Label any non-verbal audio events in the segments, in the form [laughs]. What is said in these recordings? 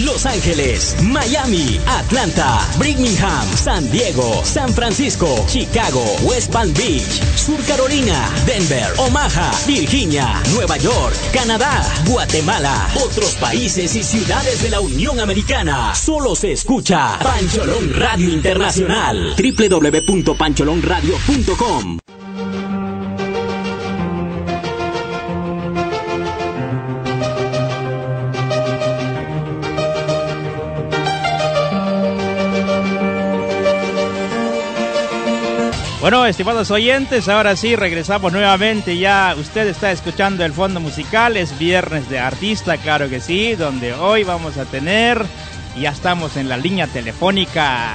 Los Ángeles, Miami, Atlanta, Birmingham, San Diego, San Francisco, Chicago, West Palm Beach, Sur Carolina, Denver, Omaha, Virginia, Nueva York, Canadá, Guatemala, otros países y ciudades de la Unión Americana. Solo se escucha Pancholón Radio Internacional. www.pancholonradio.com Bueno, estimados oyentes, ahora sí regresamos nuevamente. Ya usted está escuchando el fondo musical. Es viernes de artista, claro que sí, donde hoy vamos a tener. Ya estamos en la línea telefónica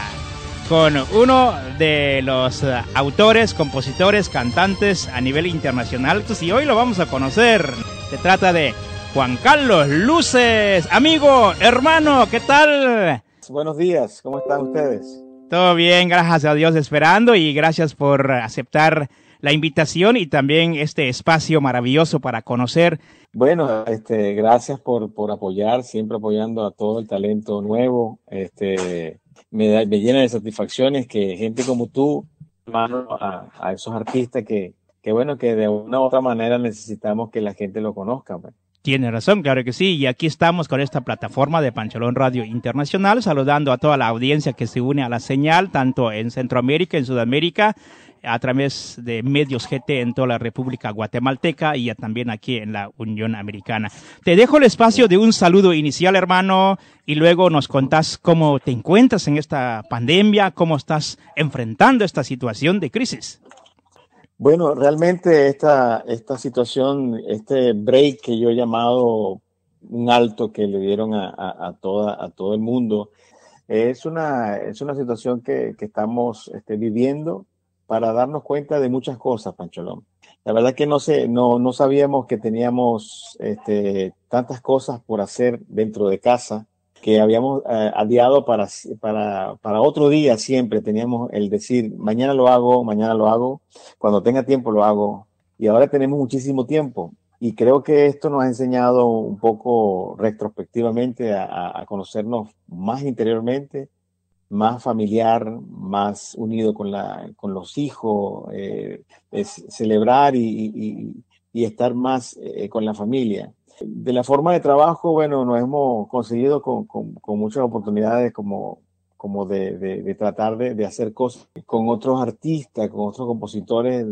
con uno de los autores, compositores, cantantes a nivel internacional. Y hoy lo vamos a conocer. Se trata de Juan Carlos Luces. Amigo, hermano, ¿qué tal? Buenos días, ¿cómo están ustedes? Todo bien, gracias a Dios esperando y gracias por aceptar la invitación y también este espacio maravilloso para conocer. Bueno, este, gracias por, por apoyar, siempre apoyando a todo el talento nuevo. Este, me, me llena de satisfacciones que gente como tú, hermano, a, a esos artistas que, que, bueno, que de una u otra manera necesitamos que la gente lo conozca. Pues. Tiene razón, claro que sí. Y aquí estamos con esta plataforma de Pancholón Radio Internacional, saludando a toda la audiencia que se une a la señal, tanto en Centroamérica, en Sudamérica, a través de medios GT en toda la República Guatemalteca y también aquí en la Unión Americana. Te dejo el espacio de un saludo inicial, hermano, y luego nos contás cómo te encuentras en esta pandemia, cómo estás enfrentando esta situación de crisis. Bueno, realmente esta, esta situación, este break que yo he llamado un alto que le dieron a, a, a todo el mundo, es una, es una situación que, que estamos este, viviendo para darnos cuenta de muchas cosas, Pancholón. La verdad que no, sé, no, no sabíamos que teníamos este, tantas cosas por hacer dentro de casa habíamos eh, aliado para, para, para otro día siempre. Teníamos el decir, mañana lo hago, mañana lo hago, cuando tenga tiempo lo hago. Y ahora tenemos muchísimo tiempo. Y creo que esto nos ha enseñado un poco retrospectivamente a, conocernos más interiormente, más familiar, más unido con, la, con los hijos, eh, celebrar y, y, y estar más eh, con la familia. De la forma de trabajo, bueno, nos hemos conseguido con, con, con muchas oportunidades como, como de, de, de tratar de, de, hacer cosas con otros artistas, con otros compositores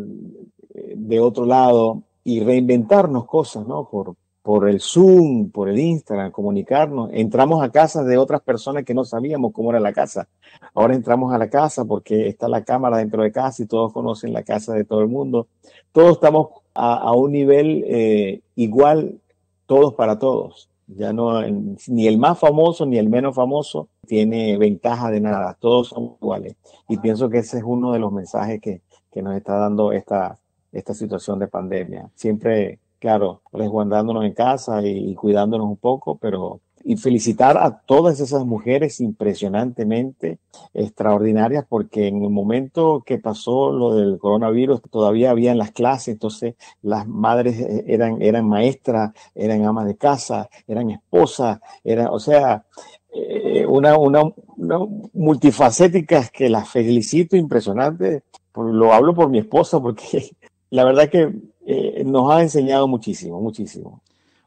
de otro lado y reinventarnos cosas, ¿no? Por, por el Zoom, por el Instagram, comunicarnos. Entramos a casas de otras personas que no sabíamos cómo era la casa. Ahora entramos a la casa porque está la cámara dentro de casa y todos conocen la casa de todo el mundo. Todos estamos a, a un nivel eh, igual todos para todos. Ya no, ni el más famoso ni el menos famoso tiene ventaja de nada. Todos son iguales. Y pienso que ese es uno de los mensajes que, que nos está dando esta, esta situación de pandemia. Siempre, claro, resguardándonos en casa y, y cuidándonos un poco, pero y felicitar a todas esas mujeres impresionantemente extraordinarias porque en el momento que pasó lo del coronavirus todavía habían las clases, entonces las madres eran, eran maestras, eran amas de casa, eran esposas, eran, o sea, eh, una, una, una multifacéticas que las felicito impresionante. Lo hablo por mi esposa porque [laughs] la verdad que eh, nos ha enseñado muchísimo, muchísimo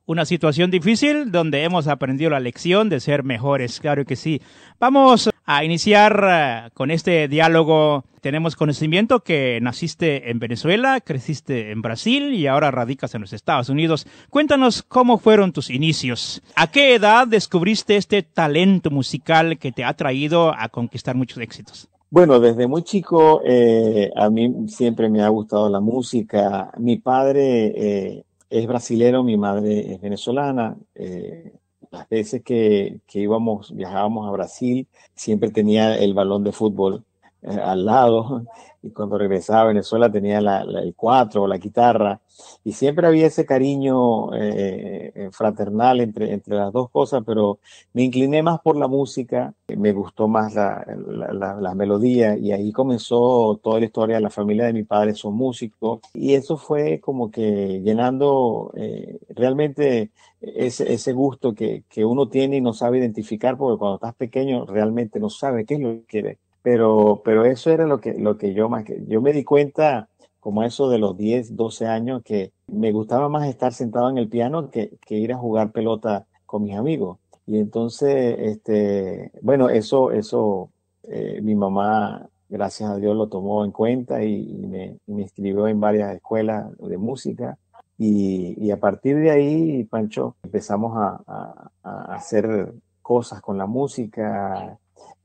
una situación difícil donde hemos aprendido la lección de ser mejores, claro que sí. Vamos a iniciar uh, con este diálogo. Tenemos conocimiento que naciste en Venezuela, creciste en Brasil y ahora radicas en los Estados Unidos. Cuéntanos cómo fueron tus inicios. ¿A qué edad descubriste este talento musical que te ha traído a conquistar muchos éxitos? Bueno, desde muy chico eh, a mí siempre me ha gustado la música. Mi padre eh, es brasilero, mi madre es venezolana. Eh, las veces que, que, íbamos, viajábamos a Brasil, siempre tenía el balón de fútbol eh, al lado y cuando regresaba a Venezuela tenía la, el cuatro o la guitarra y siempre había ese cariño eh, eh, fraternal entre, entre las dos cosas, pero me incliné más por la música, me gustó más la, la, la, melodía y ahí comenzó toda la historia. La familia de mi padre son músicos y eso fue como que llenando eh, realmente ese, ese gusto que, que uno tiene y no sabe identificar porque cuando estás pequeño realmente no sabe qué es lo que quiere pero, pero eso era lo que, lo que yo más que, yo me di cuenta como eso de los 10, 12 años que me gustaba más estar sentado en el piano que, que ir a jugar pelota con mis amigos. Y entonces, este, bueno, eso, eso, eh, mi mamá, gracias a Dios, lo tomó en cuenta y, me, me, inscribió en varias escuelas de música. Y, y, a partir de ahí, Pancho, empezamos a, a, a hacer cosas con la música,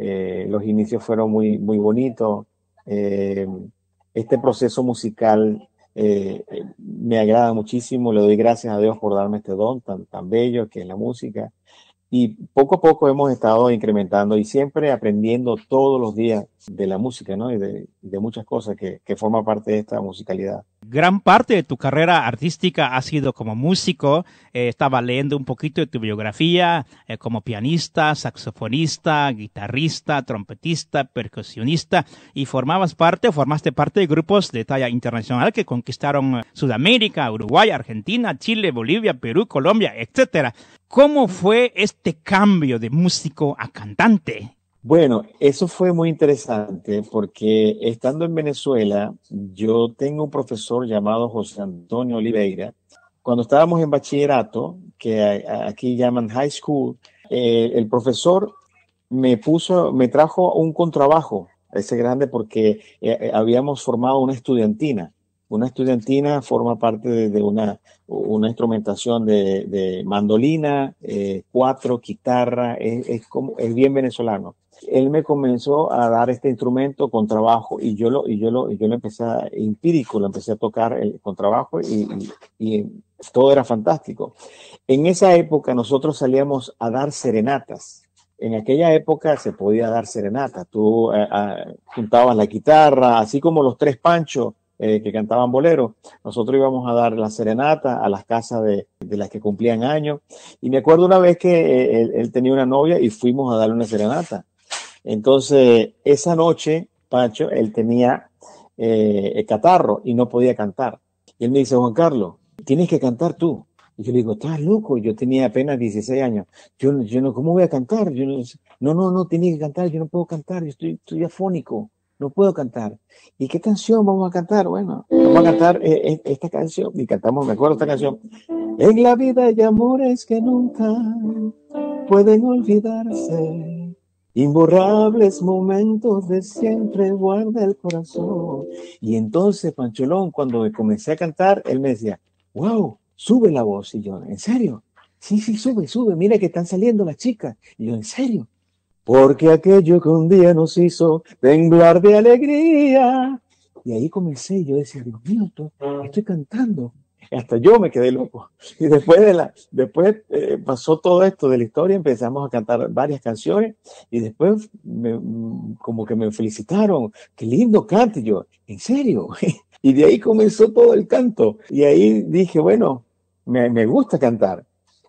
eh, los inicios fueron muy, muy bonitos. Eh, este proceso musical eh, me agrada muchísimo. Le doy gracias a Dios por darme este don tan, tan bello que es la música. Y poco a poco hemos estado incrementando y siempre aprendiendo todos los días de la música, ¿no? Y de, de muchas cosas que, que forman parte de esta musicalidad. Gran parte de tu carrera artística ha sido como músico. Eh, estaba leyendo un poquito de tu biografía eh, como pianista, saxofonista, guitarrista, trompetista, percusionista y formabas parte, formaste parte de grupos de talla internacional que conquistaron Sudamérica, Uruguay, Argentina, Chile, Bolivia, Perú, Colombia, etcétera. ¿Cómo fue este cambio de músico a cantante? Bueno, eso fue muy interesante porque estando en Venezuela, yo tengo un profesor llamado José Antonio Oliveira. Cuando estábamos en bachillerato, que aquí llaman high school, eh, el profesor me puso, me trajo un contrabajo, ese grande, porque eh, eh, habíamos formado una estudiantina. Una estudiantina forma parte de, una, una, instrumentación de, de mandolina, cuatro, guitarra, es, como, es bien venezolano. Él me comenzó a dar este instrumento con trabajo y yo lo, y yo lo, y yo lo empecé a, empírico, lo empecé a tocar el, con trabajo y, y, y todo era fantástico. En esa época nosotros salíamos a dar serenatas en aquella época se podía dar serenata. Tú eh, eh, juntabas la guitarra, así como los tres panchos eh, que cantaban bolero. Nosotros íbamos a dar la serenata a las casas de, de las que cumplían años. Y me acuerdo una vez que eh, él, él, tenía una novia y fuimos a darle una serenata. Entonces, esa noche, Pancho, él tenía eh, el catarro y no podía cantar. Y él me dice, Juan Carlos, tienes que cantar tú. Y yo le digo, estás loco, yo tenía apenas 16 años. Yo, yo no, ¿cómo voy a cantar? Yo no, no, no, no, tienes que cantar, yo no puedo cantar, yo estoy, estoy afónico no puedo cantar. ¿Y qué canción vamos a cantar? Bueno, vamos a cantar eh, esta canción. Y cantamos, me acuerdo esta canción. En la vida hay amores que nunca pueden olvidarse. Imborrables momentos de siempre guarda el corazón. Y entonces, Pancholón, cuando comencé a cantar, él me decía, wow, sube la voz. Y yo, ¿en serio? Sí, sí, sube, sube. Mira que están saliendo las chicas. Y yo, ¿en serio? porque aquello que un día nos hizo temblar de alegría. Y ahí comencé, yo decía, Dios mío, estoy cantando. Hasta yo me quedé loco. [laughs] Y después de la, después eh, pasó todo esto de la historia, empezamos a cantar varias canciones y después como que me felicitaron, qué lindo cante yo, en serio. [laughs] Y de ahí comenzó todo el canto. Y ahí dije, bueno, me, me gusta cantar.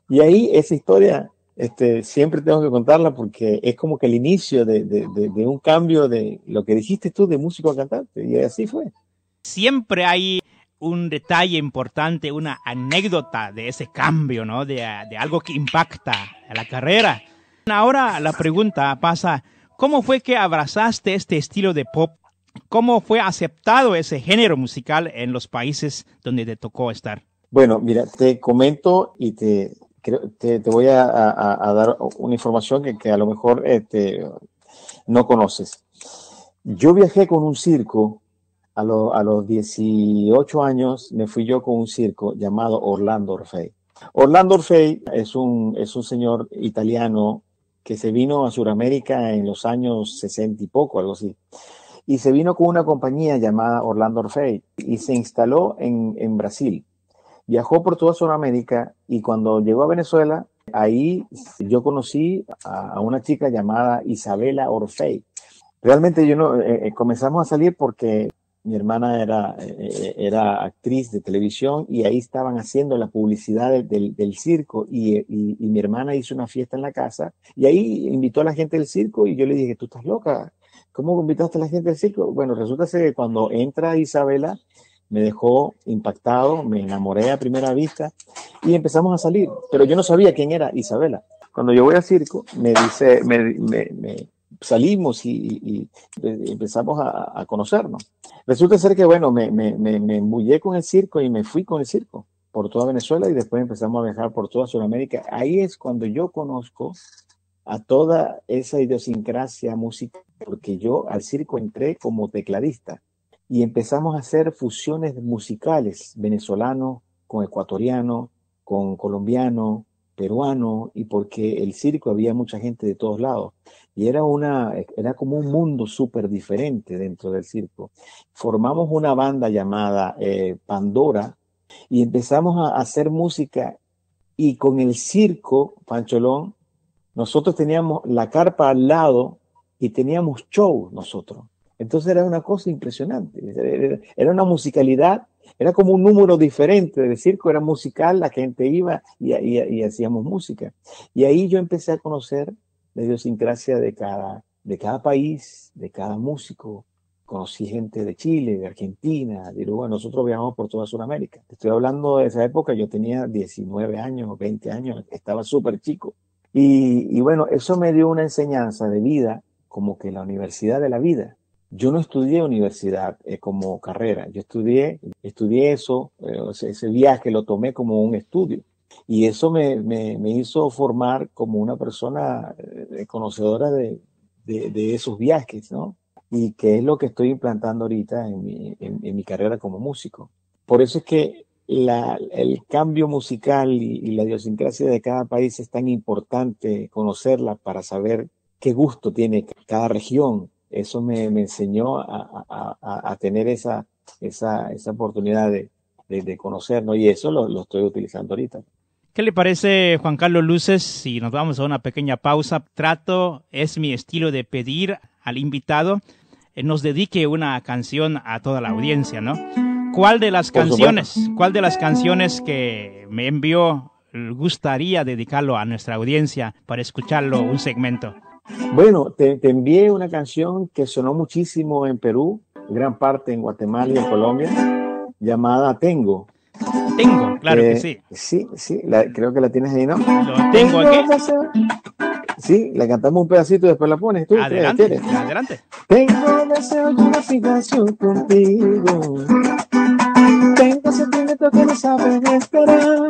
Y ahí esa historia este, siempre tengo que contarla porque es como que el inicio de, de, de, un cambio de lo que dijiste tú de músico a cantante, y así fue. Siempre hay un detalle importante, una anécdota de ese cambio, ¿no? De, de algo que impacta a la carrera. Ahora la pregunta pasa, ¿cómo fue que abrazaste este estilo de pop? ¿Cómo fue aceptado ese género musical en los países donde te tocó estar? Bueno, mira, te comento y te, te, te voy a, a, a, dar una información que, que a lo mejor este, no conoces. Yo viajé con un circo a, lo, a, los 18 años, me fui yo con un circo llamado Orlando Orfei. Orlando Orfei es un, es un señor italiano que se vino a Sudamérica en los años 60 y poco, algo así. Y se vino con una compañía llamada Orlando Orfei y se instaló en, en Brasil viajó por toda Sudamérica y cuando llegó a Venezuela, ahí yo conocí a, una chica llamada Isabela Orfei. realmente yo no, eh, eh, comenzamos a salir porque mi hermana era, eh, era actriz de televisión y ahí estaban haciendo la publicidad del, del, circo y, y, y, mi hermana hizo una fiesta en la casa y ahí invitó a la gente del circo y yo le dije, tú estás loca, ¿cómo invitaste a la gente del circo? Bueno, resulta que cuando entra Isabela me dejó impactado, me enamoré a primera vista y empezamos a salir, pero yo no sabía quién era Isabela. Cuando yo voy al circo, me dice, me, me, me salimos y, empezamos a, conocernos. Resulta ser que, bueno, me, me, me embullé con el circo y me fui con el circo por toda Venezuela y después empezamos a viajar por toda Sudamérica. Ahí es cuando yo conozco a toda esa idiosincrasia musical, porque yo al circo entré como tecladista y empezamos a hacer fusiones musicales, venezolano con ecuatoriano, con colombiano, peruano, y porque el circo había mucha gente de todos lados. Y era, una, era como un mundo súper diferente dentro del circo. Formamos una banda llamada eh, Pandora y empezamos a hacer música y con el circo, Pancholón, nosotros teníamos la carpa al lado y teníamos show nosotros. Entonces era una cosa impresionante. Era una musicalidad, era como un número diferente del circo, era musical, la gente iba y, y, hacíamos música. Y ahí yo empecé a conocer la idiosincrasia de cada, de cada país, de cada músico. Conocí gente de Chile, de Argentina, de Uruguay. Nosotros viajamos por toda Sudamérica. Estoy hablando de esa época, yo tenía 19 años, 20 años, estaba súper chico. Y bueno, eso me dio una enseñanza de vida, como que la universidad de la vida. Yo no estudié universidad eh, como carrera, yo estudié, estudié eso, eh, ese viaje lo tomé como un estudio. Y eso me, me, me hizo formar como una persona eh, conocedora de, de, de, esos viajes, ¿no? Y que es lo que estoy implantando ahorita en mi, en, en mi carrera como músico. Por eso es que la, el cambio musical y, y, la idiosincrasia de cada país es tan importante conocerla para saber qué gusto tiene cada región. Eso me, me enseñó a, a, a, tener esa, esa, esa oportunidad de, de, de conocernos y eso lo, lo estoy utilizando ahorita. ¿Qué le parece, Juan Carlos Luces, si nos vamos a una pequeña pausa? Trato, es mi estilo de pedir al invitado, eh, nos dedique una canción a toda la audiencia, ¿no? ¿Cuál de las canciones, cuál de las canciones que me envió gustaría dedicarlo a nuestra audiencia para escucharlo un segmento? Bueno, te, te envié una canción que sonó muchísimo en Perú, gran parte en Guatemala y en Colombia, llamada Tengo. Tengo, claro Eh, que sí. Sí, sí, la- creo que la tienes ahí, ¿no? Lo tengo aquí. Sí, la cantamos un pedacito y después la pones tú. Adelante, ¿quieres? adelante. Tengo deseo de una fijación contigo. Tengo sentimientos que no saben esperar.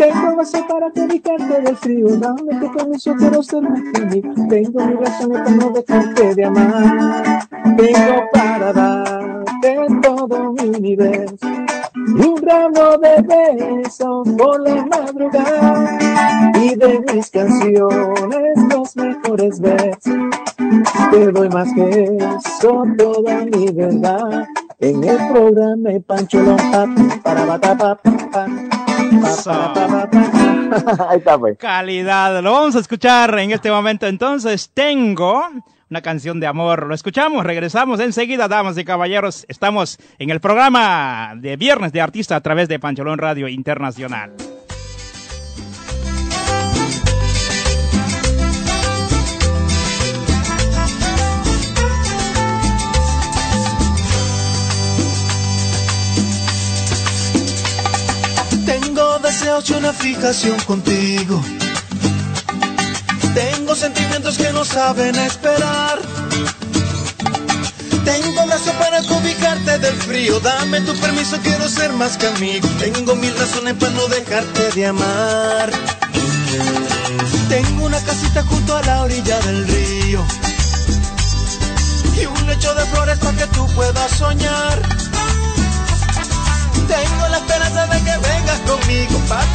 Tengo vaso para dedicarte del frío. Dame tu permiso, quiero ser mí. Tengo mis razones para no dejarte de amar. Tengo para darte todo mi universo. Y un ramo de besos por la madrugada. Y de mis canciones los mejores versos. Te doy más que eso, toda mi verdad. En el programa de Pancholón, pa, para, pa, pa, pa. [laughs] Ahí está, pues. Calidad. Lo vamos a escuchar en este momento. Entonces, tengo una canción de amor. Lo escuchamos, regresamos enseguida, damas y caballeros. Estamos en el programa de Viernes de Artista a través de Pancholón Radio Internacional. Una fijación contigo. Tengo sentimientos que no saben esperar. Tengo brazo para ubicarte del frío. Dame tu permiso, quiero ser más que amigo. Tengo mil razones para no dejarte de amar. Tengo una casita junto a la orilla del río. Y un lecho de flores para que tú puedas soñar.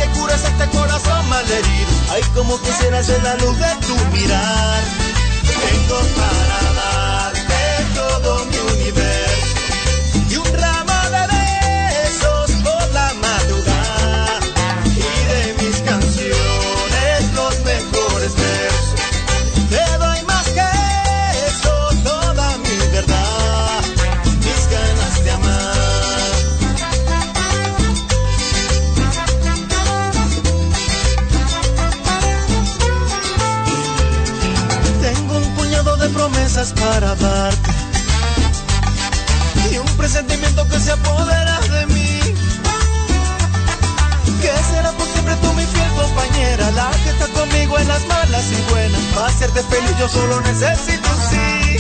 Que cures este corazón malherido. Ay, como quisiera ser la luz de tu mirar. Tengo para darte todo mi universo para darte y un presentimiento que se apodera de mí. Que será por siempre tú mi fiel compañera, la que está conmigo en las malas y buenas. Para hacerte feliz yo solo necesito sí.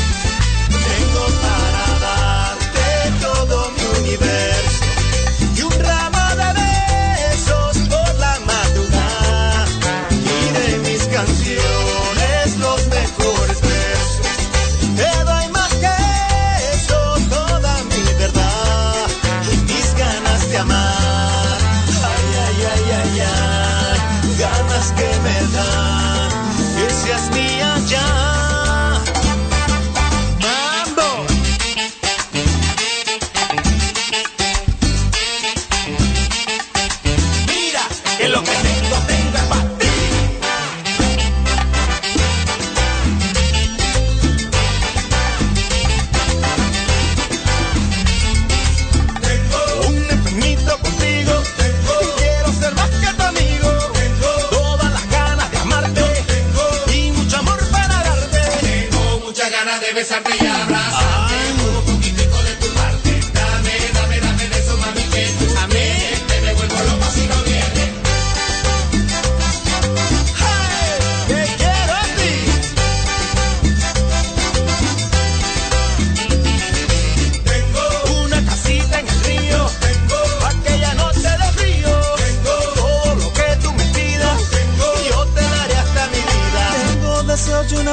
Tengo para darte todo mi universo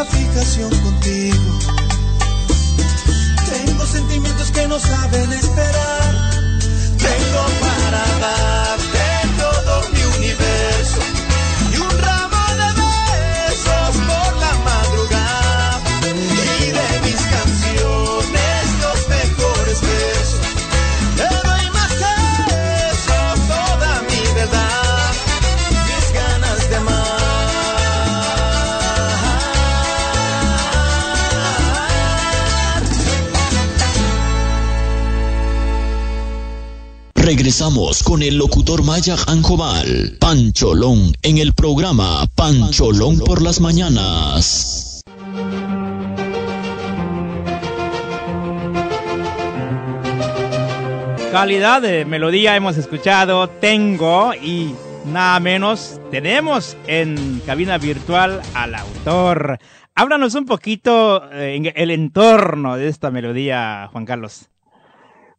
fijación contigo. Regresamos con el locutor Maya Anjobal, Pancholón, en el programa Pancholón por las mañanas. Calidad de melodía hemos escuchado Tengo y nada menos tenemos en cabina virtual al autor. Háblanos un poquito eh, en el entorno de esta melodía, Juan Carlos.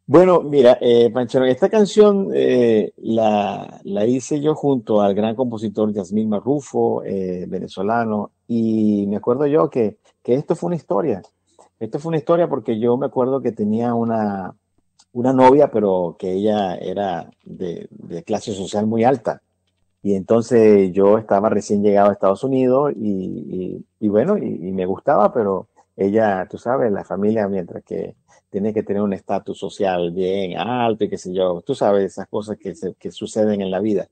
Bueno, mira, eh, Panchero, esta canción eh, la, la hice yo junto al gran compositor Yasmín Marrufo, eh, venezolano, y me acuerdo yo que, que esto fue una historia. Esto fue una historia porque yo me acuerdo que tenía una, una novia, pero que ella era de, clase social muy alta. Y entonces yo estaba recién llegado a Estados Unidos y, y- y bueno, y, y me gustaba, pero ella, tú sabes, la familia, mientras que tiene que tener un estatus social bien alto y qué sé yo, tú sabes, esas cosas que, se- que suceden en la vida.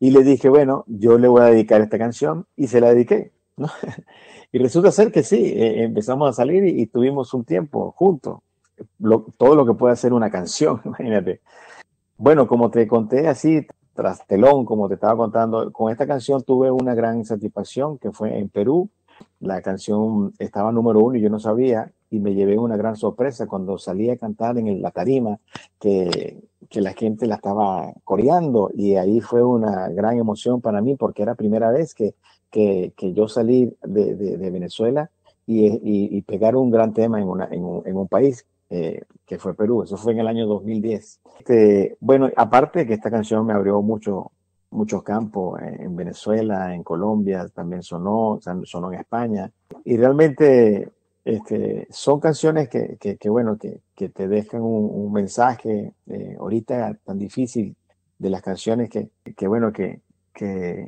Y le dije, bueno, yo le voy a dedicar esta canción y se la dediqué, ¿no? [laughs] Y resulta ser que sí, eh, empezamos a salir y, y tuvimos un tiempo juntos, Lo- todo lo que puede hacer una canción, [laughs] imagínate. Bueno, como te conté así, tras telón, como te estaba contando, con esta canción tuve una gran satisfacción que fue en Perú. La canción estaba número uno y yo no sabía y me llevé una gran sorpresa cuando salí a cantar en la tarima que, que la gente la estaba coreando y ahí fue una gran emoción para mí porque era primera vez que, que, que yo salí de, de- de Venezuela y, y- y pegar un gran tema en, una, en, un, en un país eh, que fue Perú. Eso fue en el año 2010. Este, bueno, aparte que esta canción me abrió mucho, muchos campos en Venezuela, en Colombia, también sonó, sonó en España. Y realmente este, son canciones que, que, bueno, que, te dejan un, mensaje eh, ahorita tan difícil de las canciones que, que bueno, que,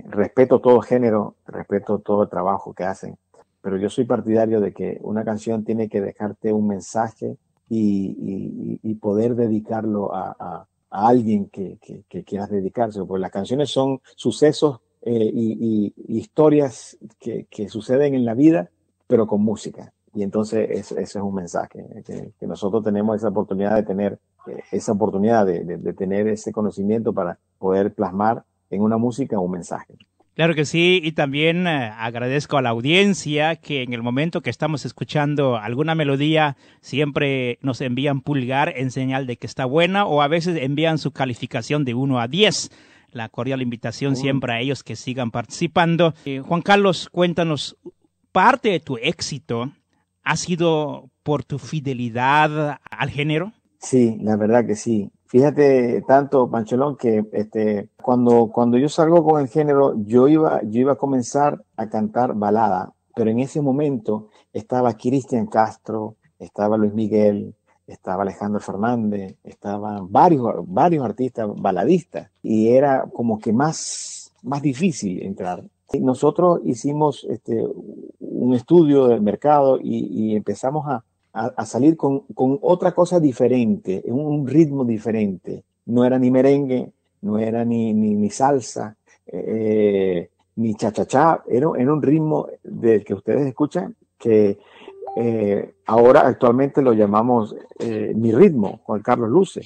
respeto todo género, respeto todo trabajo que hacen, pero yo soy partidario de que una canción tiene que dejarte un mensaje y, poder dedicarlo a, alguien que, quieras dedicarse, porque las canciones son sucesos eh, y, y, historias que, que, suceden en la vida, pero con música. Y entonces ese, ese es un mensaje, que, que, nosotros tenemos esa oportunidad de tener, eh, esa oportunidad de, de, de tener ese conocimiento para poder plasmar en una música un mensaje. Claro que sí, y también eh, agradezco a la audiencia que en el momento que estamos escuchando alguna melodía siempre nos envían pulgar en señal de que está buena o a veces envían su calificación de 1 a 10. La cordial invitación siempre a ellos que sigan participando. Eh, Juan Carlos, cuéntanos, parte de tu éxito ha sido por tu fidelidad al género. Sí, la verdad que sí. Fíjate tanto, Pancholón, que este, cuando, cuando yo salgo con el género, yo iba, yo iba a comenzar a cantar balada, pero en ese momento estaba Cristian Castro, estaba Luis Miguel, estaba Alejandro Fernández, estaban varios, varios artistas baladistas, y era como que más, más difícil entrar. Nosotros hicimos este, un estudio del mercado y empezamos a, salir con, con, otra cosa diferente, un, un, ritmo diferente. No era ni merengue, no era ni, ni, salsa, eh, ni cha-cha-cha, era, era, un ritmo del que ustedes escuchan que eh, ahora actualmente lo llamamos eh, mi ritmo, Juan Carlos Luce.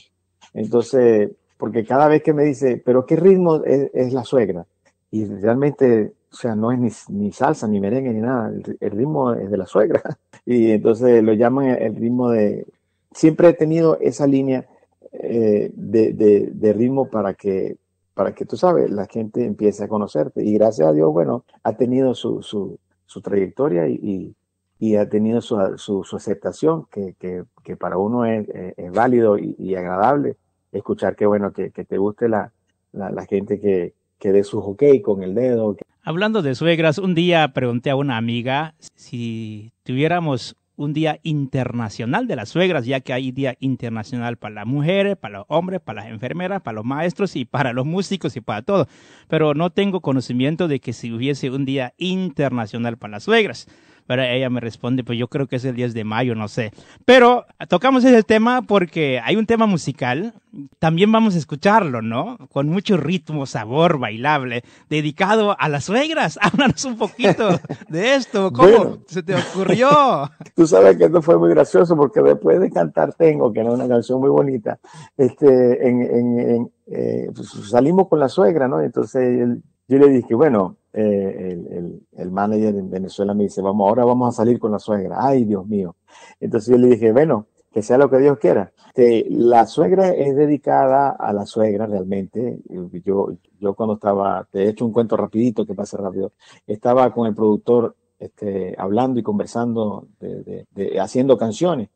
Entonces, porque cada vez que me dice, pero ¿qué ritmo es la suegra? Y realmente o sea, no es ni, ni, salsa, ni merengue, ni nada. El, el, ritmo es de la suegra. [laughs] Y entonces lo llaman el ritmo de... Siempre he tenido esa línea eh, de, de, de, ritmo para que, para que tú sabes, la gente empiece a conocerte. Y gracias a Dios, bueno, ha tenido su, su, su trayectoria y, y, ha tenido su, su, aceptación, que, que, que, para uno es, es válido y, y, agradable escuchar que, bueno, que, que te guste la, la, la gente que, que dé su hockey con el dedo. Hablando de suegras, un día pregunté a una amiga si tuviéramos un día internacional de las suegras, ya que hay día internacional para las mujeres, para los hombres, para las enfermeras, para los maestros y para los músicos y para todo. Pero no tengo conocimiento de que si hubiese un día internacional para las suegras. Pero ella me responde, pues yo creo que es el 10 de mayo, no sé. Pero tocamos ese tema porque hay un tema musical, también vamos a escucharlo, ¿no? Con mucho ritmo, sabor, bailable, dedicado a las suegras. [laughs] Háblanos un poquito de esto, ¿cómo bueno, se te ocurrió? [laughs] Tú sabes que esto fue muy gracioso porque después de cantar Tengo, que era una canción muy bonita, este, en, en, en eh, pues salimos con la suegra, ¿no? Entonces yo le dije, bueno, eh, el, el, el, manager en Venezuela me dice, vamos, ahora vamos a salir con la suegra. Ay, Dios mío. Entonces yo le dije, bueno, que sea lo que Dios quiera. Que la suegra es dedicada a la suegra realmente. Yo, yo cuando estaba, te he hecho un cuento rapidito que pase rápido, estaba con el productor este, hablando y conversando, de, de, haciendo canciones.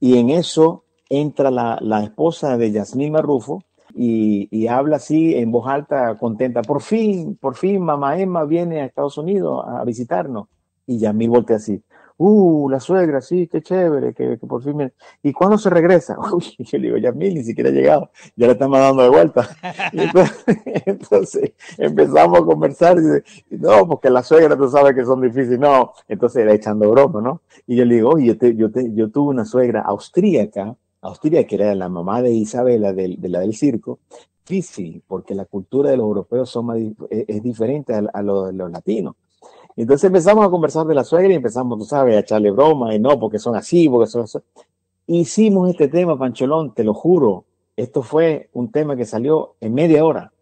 Y en eso entra la, la esposa de Yasmín Marrufo, y, y, habla así en voz alta, contenta. Por fin, por fin, mamá Emma viene a Estados Unidos a visitarnos. Y Yamil voltea así. Uh, la suegra, sí, qué chévere, que, que por fin. ¿Y cuándo se regresa? [laughs] Uy, yo le digo, Yamil ni siquiera ha llegado, ya le estamos dando de vuelta. [laughs] Entonces, [laughs] entonces, empezamos a conversar y dice, no, porque la suegra tú sabes que son difíciles. No, entonces era echando broma, ¿no? Y yo le digo, oye, yo, te, yo, te, yo tuve una suegra austríaca Austria, que era la mamá de Isabela, de, de la del circo, difícil, porque la cultura de los europeos son más, es, es, diferente a, a lo de los latinos. Entonces empezamos a conversar de la suegra y empezamos, tú sabes, a echarle broma y no, porque son así, porque son así. Hicimos este tema, Pancholón, te lo juro. Esto fue un tema que salió en media hora,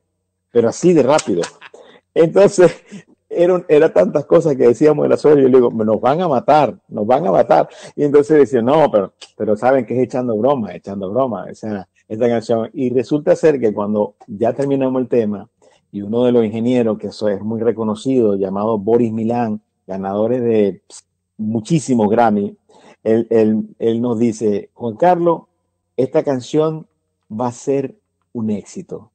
pero así de rápido. Entonces, era, era tantas cosas que decíamos de la suegra, y yo le digo, nos van a matar, nos van a matar. Y entonces decía, no, pero, pero saben que es echando broma, echando broma, esa, esta canción. Y resulta ser que cuando ya terminamos el tema, y uno de los ingenieros, que eso es muy reconocido, llamado Boris Milán, ganadores de muchísimos Grammy, él, él, él nos dice, Juan Carlos, esta canción va a ser un éxito.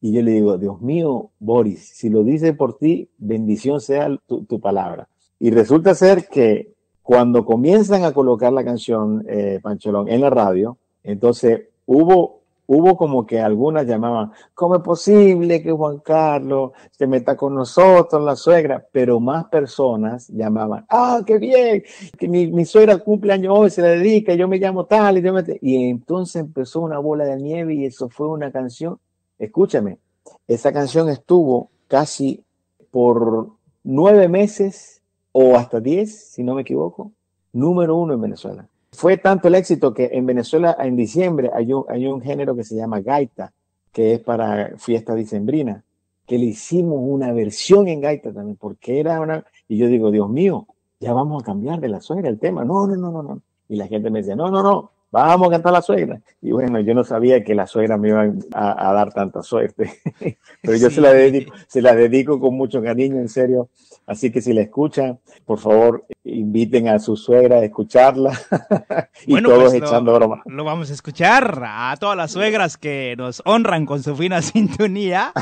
Y yo le digo, Dios mío, Boris, si lo dice por ti, bendición sea tu, tu palabra. Y resulta ser que cuando comienzan a colocar la canción eh, Pancholón en la radio, entonces hubo, hubo como que algunas llamaban, ¿cómo es posible que Juan Carlos se meta con nosotros, la suegra? Pero más personas llamaban, ah, qué bien, que mi, mi suegra cumple años hoy, se la dedica, yo me llamo tal, y, yo me... y entonces empezó una bola de nieve y eso fue una canción Escúchame, esa canción estuvo casi por nueve meses o hasta diez, si no me equivoco, número uno en Venezuela. Fue tanto el éxito que en Venezuela en diciembre hay un, hay un género que se llama gaita, que es para fiesta dicembrina, que le hicimos una versión en gaita también, porque era una... Y yo digo, Dios mío, ya vamos a cambiar de la suegra el tema. No, no, no, no, no. Y la gente me decía, no, no, no, vamos a cantar la suegra. Y bueno, yo no sabía que la suegra me iba a, a dar tanta suerte, [laughs] pero yo sí. se, la dedico, se la dedico con mucho cariño, en serio. Así que si la escuchan, por favor, inviten a su suegra a escucharla. [laughs] y bueno, todos pues echando lo, broma. Lo vamos a escuchar a todas las suegras que nos honran con su fina [laughs] sintonía.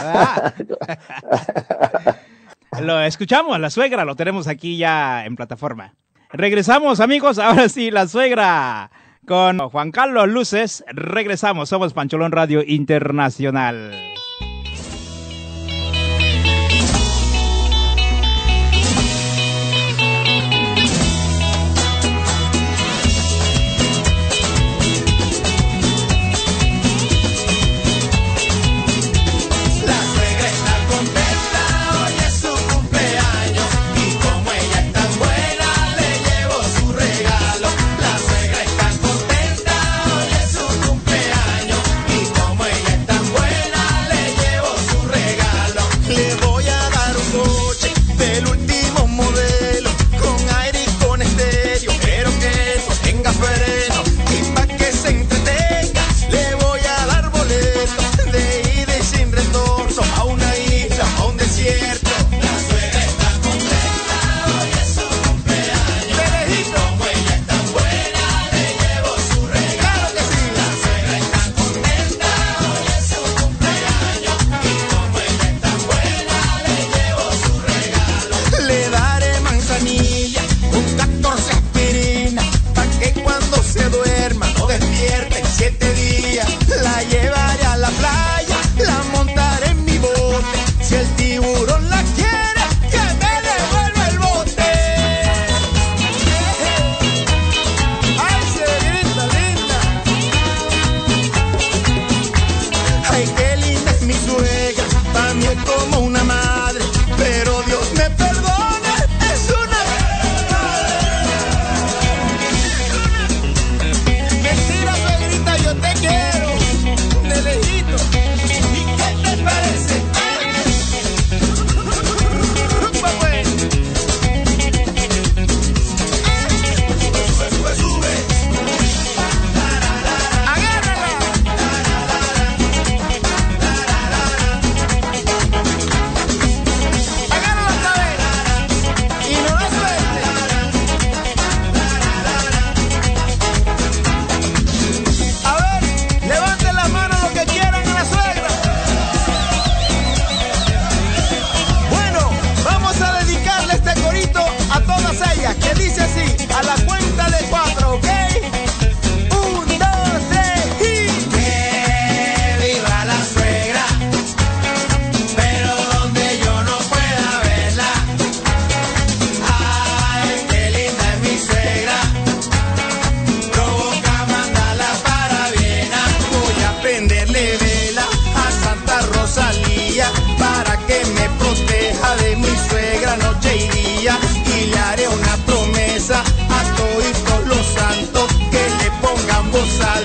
lo escuchamos, la suegra, lo tenemos aquí ya en plataforma. Regresamos, amigos. Ahora sí, la suegra. Con Juan Carlos Luces regresamos, somos Pancholón Radio Internacional.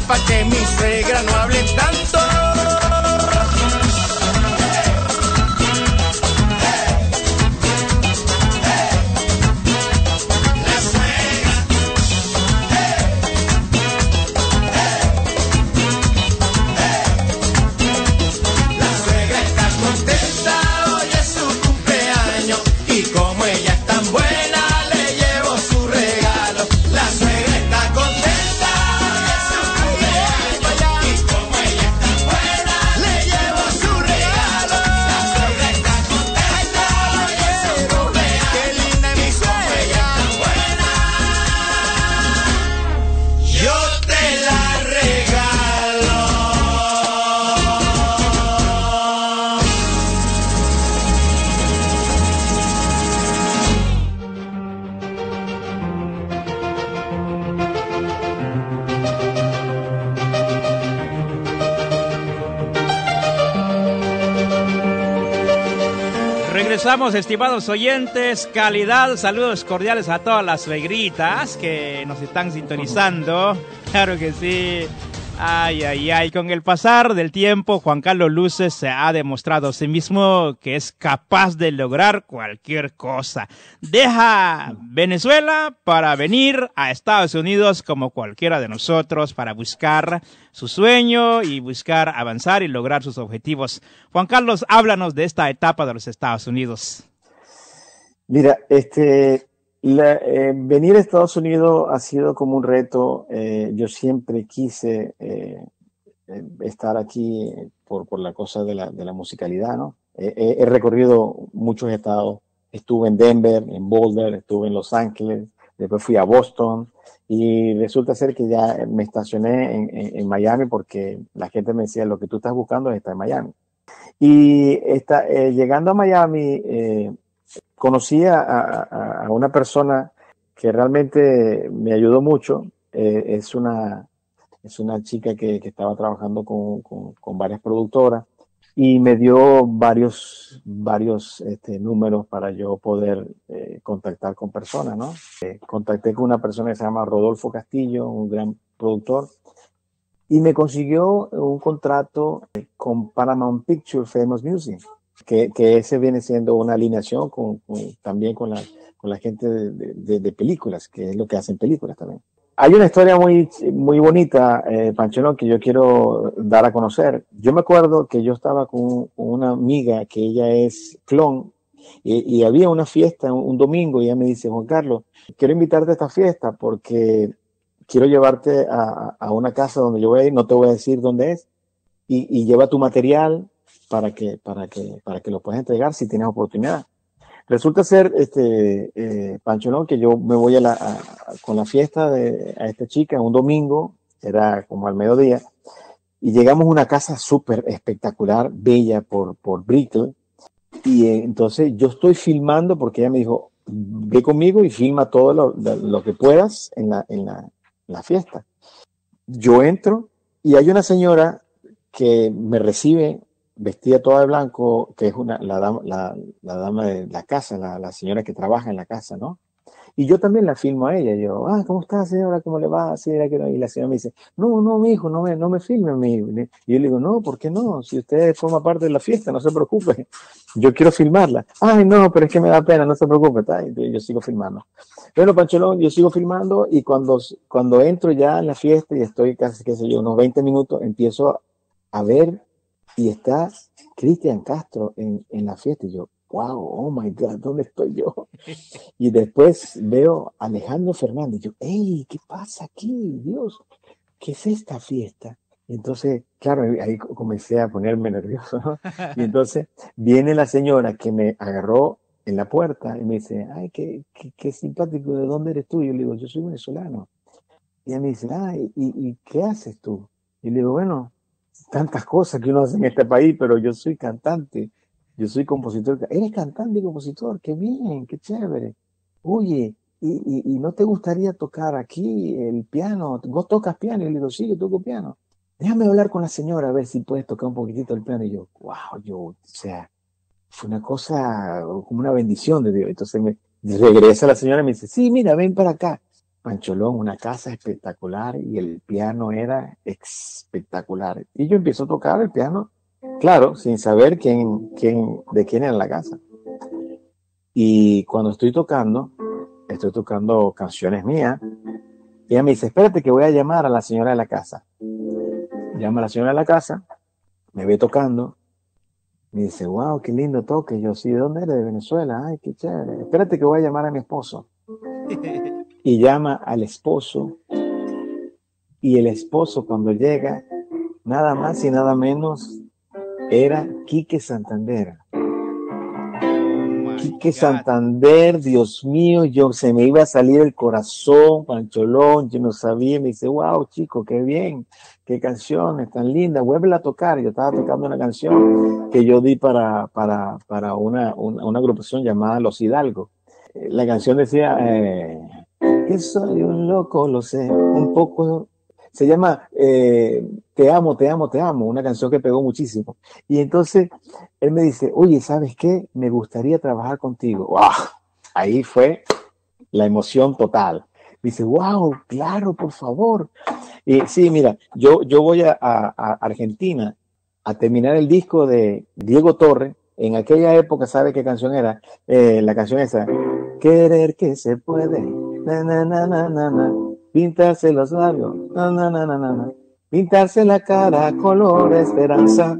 pa' que mis reglas no hablen tanto. estimados oyentes. Calidad, saludos cordiales a todas las suegritas que nos están sintonizando. [laughs] Claro que sí. Ay, ay, ay, con el pasar del tiempo, Juan Carlos Luces se ha demostrado a sí mismo que es capaz de lograr cualquier cosa. Deja Venezuela para venir a Estados Unidos como cualquiera de nosotros para buscar su sueño y buscar avanzar y lograr sus objetivos. Juan Carlos, háblanos de esta etapa de los Estados Unidos. Mira, este, la, eh, venir a Estados Unidos ha sido como un reto. Eh, yo siempre quise eh, estar aquí por, por, la cosa de la, musicalidad, ¿no? he recorrido muchos estados. Estuve en Denver, en Boulder, estuve en Los Ángeles, después fui a Boston y resulta ser que ya me estacioné en, Miami porque la gente me decía, lo que tú estás buscando está en Miami. Y está, llegando a Miami, conocí a, a, a, una persona que realmente me ayudó mucho. Eh, es, una, es una chica que, que estaba trabajando con, con, con, varias productoras y me dio varios, varios este, números para yo poder eh, contactar con personas. ¿no? Eh, contacté con una persona que se llama Rodolfo Castillo, un gran productor, y me consiguió un contrato con Paramount Picture Famous Music que, que ese viene siendo una alineación con, con también con la, con la gente de, de, de, películas, que es lo que hacen películas también. Hay una historia muy, muy bonita, eh, Pancholón, que yo quiero dar a conocer. Yo me acuerdo que yo estaba con, una amiga que ella es clon y, había una fiesta un, un, domingo y ella me dice, Juan Carlos, quiero invitarte a esta fiesta porque quiero llevarte a, a una casa donde yo voy a ir, no te voy a decir dónde es, y, y lleva tu material para que, para que, para que lo puedas entregar si tienes oportunidad. Resulta ser, este, eh, Pancho, que yo me voy a la, a, con la fiesta de a esta chica un domingo, era como al mediodía, y llegamos a una casa súper espectacular, bella por, por Brickell, y eh, entonces yo estoy filmando porque ella me dijo, ve conmigo y filma todo lo, lo que puedas en la, en, la, en la fiesta. Yo entro y hay una señora que me recibe vestida toda de blanco, que es una, la, dama, la, la dama de la casa, la, la, señora que trabaja en la casa, ¿no? Y yo también la filmo a ella, yo, ah, ¿cómo está señora? ¿Cómo le va? No. Y la señora me dice, no, no, mi hijo, no me, no me filme, mi hijo. Y yo le digo, no, ¿por qué no? Si usted forma parte de la fiesta, no se preocupe. Yo quiero filmarla. Ay, no, pero es que me da pena, no se preocupe. Está, yo sigo filmando. Bueno, Pancholón, yo sigo filmando y cuando, cuando entro ya en la fiesta y estoy casi, qué sé yo, unos 20 minutos, empiezo a ver y está Cristian Castro en, en, la fiesta. Y yo, wow, oh my God, ¿dónde estoy yo? [laughs] Y después veo a Alejandro Fernández. Y yo, hey, ¿qué pasa aquí? Dios, ¿qué es esta fiesta? Y entonces, claro, ahí comencé a ponerme nervioso. ¿no? Y entonces viene la señora que me agarró en la puerta y me dice, ay, qué, qué, qué simpático, ¿de dónde eres tú? Y yo le digo, yo soy venezolano. Y ella me dice, ay, ¿y, y qué haces tú? Y le digo, bueno, tantas cosas que uno hace en este país, pero yo soy cantante, yo soy compositor. Eres cantante y compositor, qué bien, qué chévere. Oye, ¿y, y, y no te gustaría tocar aquí el piano? ¿Vos tocas piano? Y le digo, sí, yo toco piano. Déjame hablar con la señora a ver si puedes tocar un poquitito el piano. Y yo, wow, yo, o sea, fue una cosa como una bendición de Dios. Entonces me regresa la señora y me dice, sí, mira, ven para acá. Pancholón, una casa espectacular y el piano era espectacular. Y yo empiezo a tocar el piano, claro, sin saber quién, quién, de quién era la casa. Y cuando estoy tocando, estoy tocando canciones mías, y ella me dice, espérate que voy a llamar a la señora de la casa. Llama a la señora de la casa, me ve tocando, me dice, wow, qué lindo toque. Yo, sí, ¿de dónde eres? De Venezuela. Ay, qué chévere. Espérate que voy a llamar a mi esposo [laughs] y llama al esposo y el esposo cuando llega, nada más y nada menos, era Quique Santander. Oh Quique God. Santander, Dios mío, yo se me iba a salir el corazón, Pancholón, yo no sabía, me dice, wow, chico, qué bien, qué canciones tan lindas, vuelve a tocar. Yo estaba tocando una canción que yo di para, para, para una, una, una agrupación llamada Los Hidalgos. La canción decía, eh, que soy un loco, lo sé, un poco. Se llama eh, Te amo, te amo, te amo, una canción que pegó muchísimo. Y entonces él me dice, oye, ¿sabes qué? Me gustaría trabajar contigo. ¡Wow! Ahí fue la emoción total. Dice, wow, claro, por favor. Y sí, mira, yo, yo voy a, a- a Argentina a terminar el disco de Diego Torre. En aquella época, ¿sabe qué canción era? Eh, la canción esa. Querer que se puede. Na, na, na, na, na, na. Pintarse los labios. Na, na, na, na, na. Pintarse la cara color esperanza.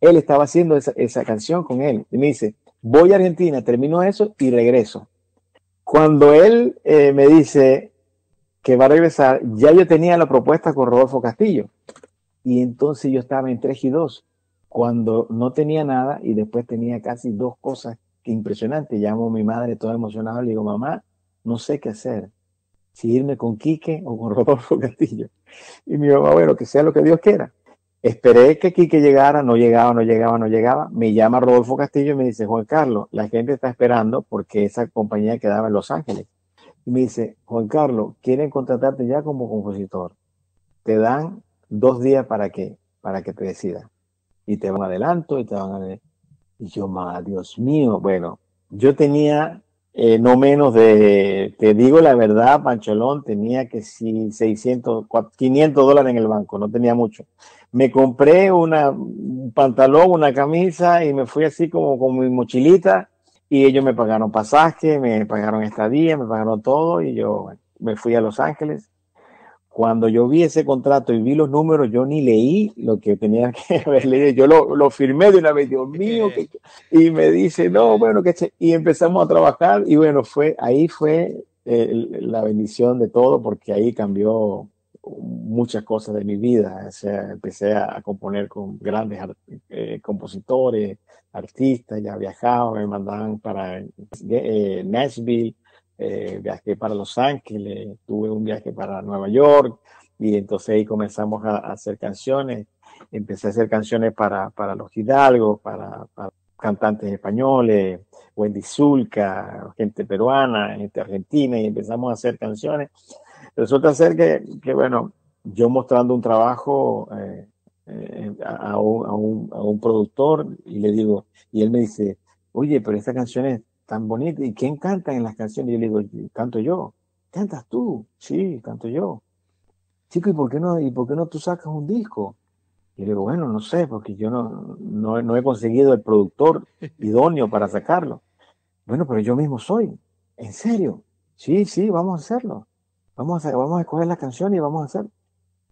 Él estaba haciendo esa, esa canción con él. Y me dice, voy a Argentina, termino eso y regreso. Cuando él eh, me dice que va a regresar, ya yo tenía la propuesta con Rodolfo Castillo. Y entonces yo estaba en 3 y 2, cuando no tenía nada y después tenía casi dos cosas impresionantes. Llamo a mi madre toda emocionada, le digo, mamá, no sé qué hacer, si irme con Quique o con [laughs] Rodolfo Castillo. Y mi mamá, bueno, que sea lo que Dios quiera. Esperé que Quique llegara, no llegaba, no llegaba, no llegaba. Me llama Rodolfo Castillo y me dice, Juan Carlos, la gente está esperando porque esa compañía quedaba en Los Ángeles. Y me dice, Juan Carlos, quieren contratarte ya como compositor. Te dan dos días para que, para que te decidas. Y te van adelanto y te van a... Y yo, ma, Dios mío, bueno, yo tenía eh, no menos de, te digo la verdad, Pancholón, tenía que si 600, 500 dólares en el banco, no tenía mucho. Me compré una, un pantalón, una camisa y me fui así como con mi mochilita y ellos me pagaron pasaje, me pagaron estadía, me pagaron todo y yo me fui a Los Ángeles. Cuando yo vi ese contrato y vi los números, yo ni leí lo que tenía [laughs] que haber leído. Yo lo, lo firmé de una vez, Dios mío, [laughs] que, y me dice, no, bueno, que che-". y empezamos a trabajar y bueno, fue, ahí fue eh, la bendición de todo porque ahí cambió muchas cosas de mi vida. O sea, empecé a, componer con grandes ar- eh, compositores, artistas, ya viajaba, me mandaban para eh, Nashville, eh, viajé para Los Ángeles, tuve un viaje para Nueva York y entonces ahí comenzamos a, hacer canciones. Empecé a hacer canciones para, para los Hidalgo, para, para cantantes españoles, Wendy Zulka, gente peruana, gente argentina, y empezamos a hacer canciones. Resulta ser que, que bueno, yo mostrando un trabajo eh, eh, a, a un, a un- a un productor y le digo, y él me dice, oye, pero esta canción es tan bonita, ¿y quién canta en las canciones? Y yo le digo, canto yo. ¿Cantas tú? Sí, canto yo. Chico, ¿y por qué no, y por qué no tú sacas un disco? Y le digo, bueno, no sé, porque yo no, no, no he conseguido el productor [laughs] idóneo para sacarlo. Bueno, pero yo mismo soy. ¿En serio? Sí, sí, vamos a hacerlo. Vamos a, vamos a escoger la canción y vamos a hacerlo.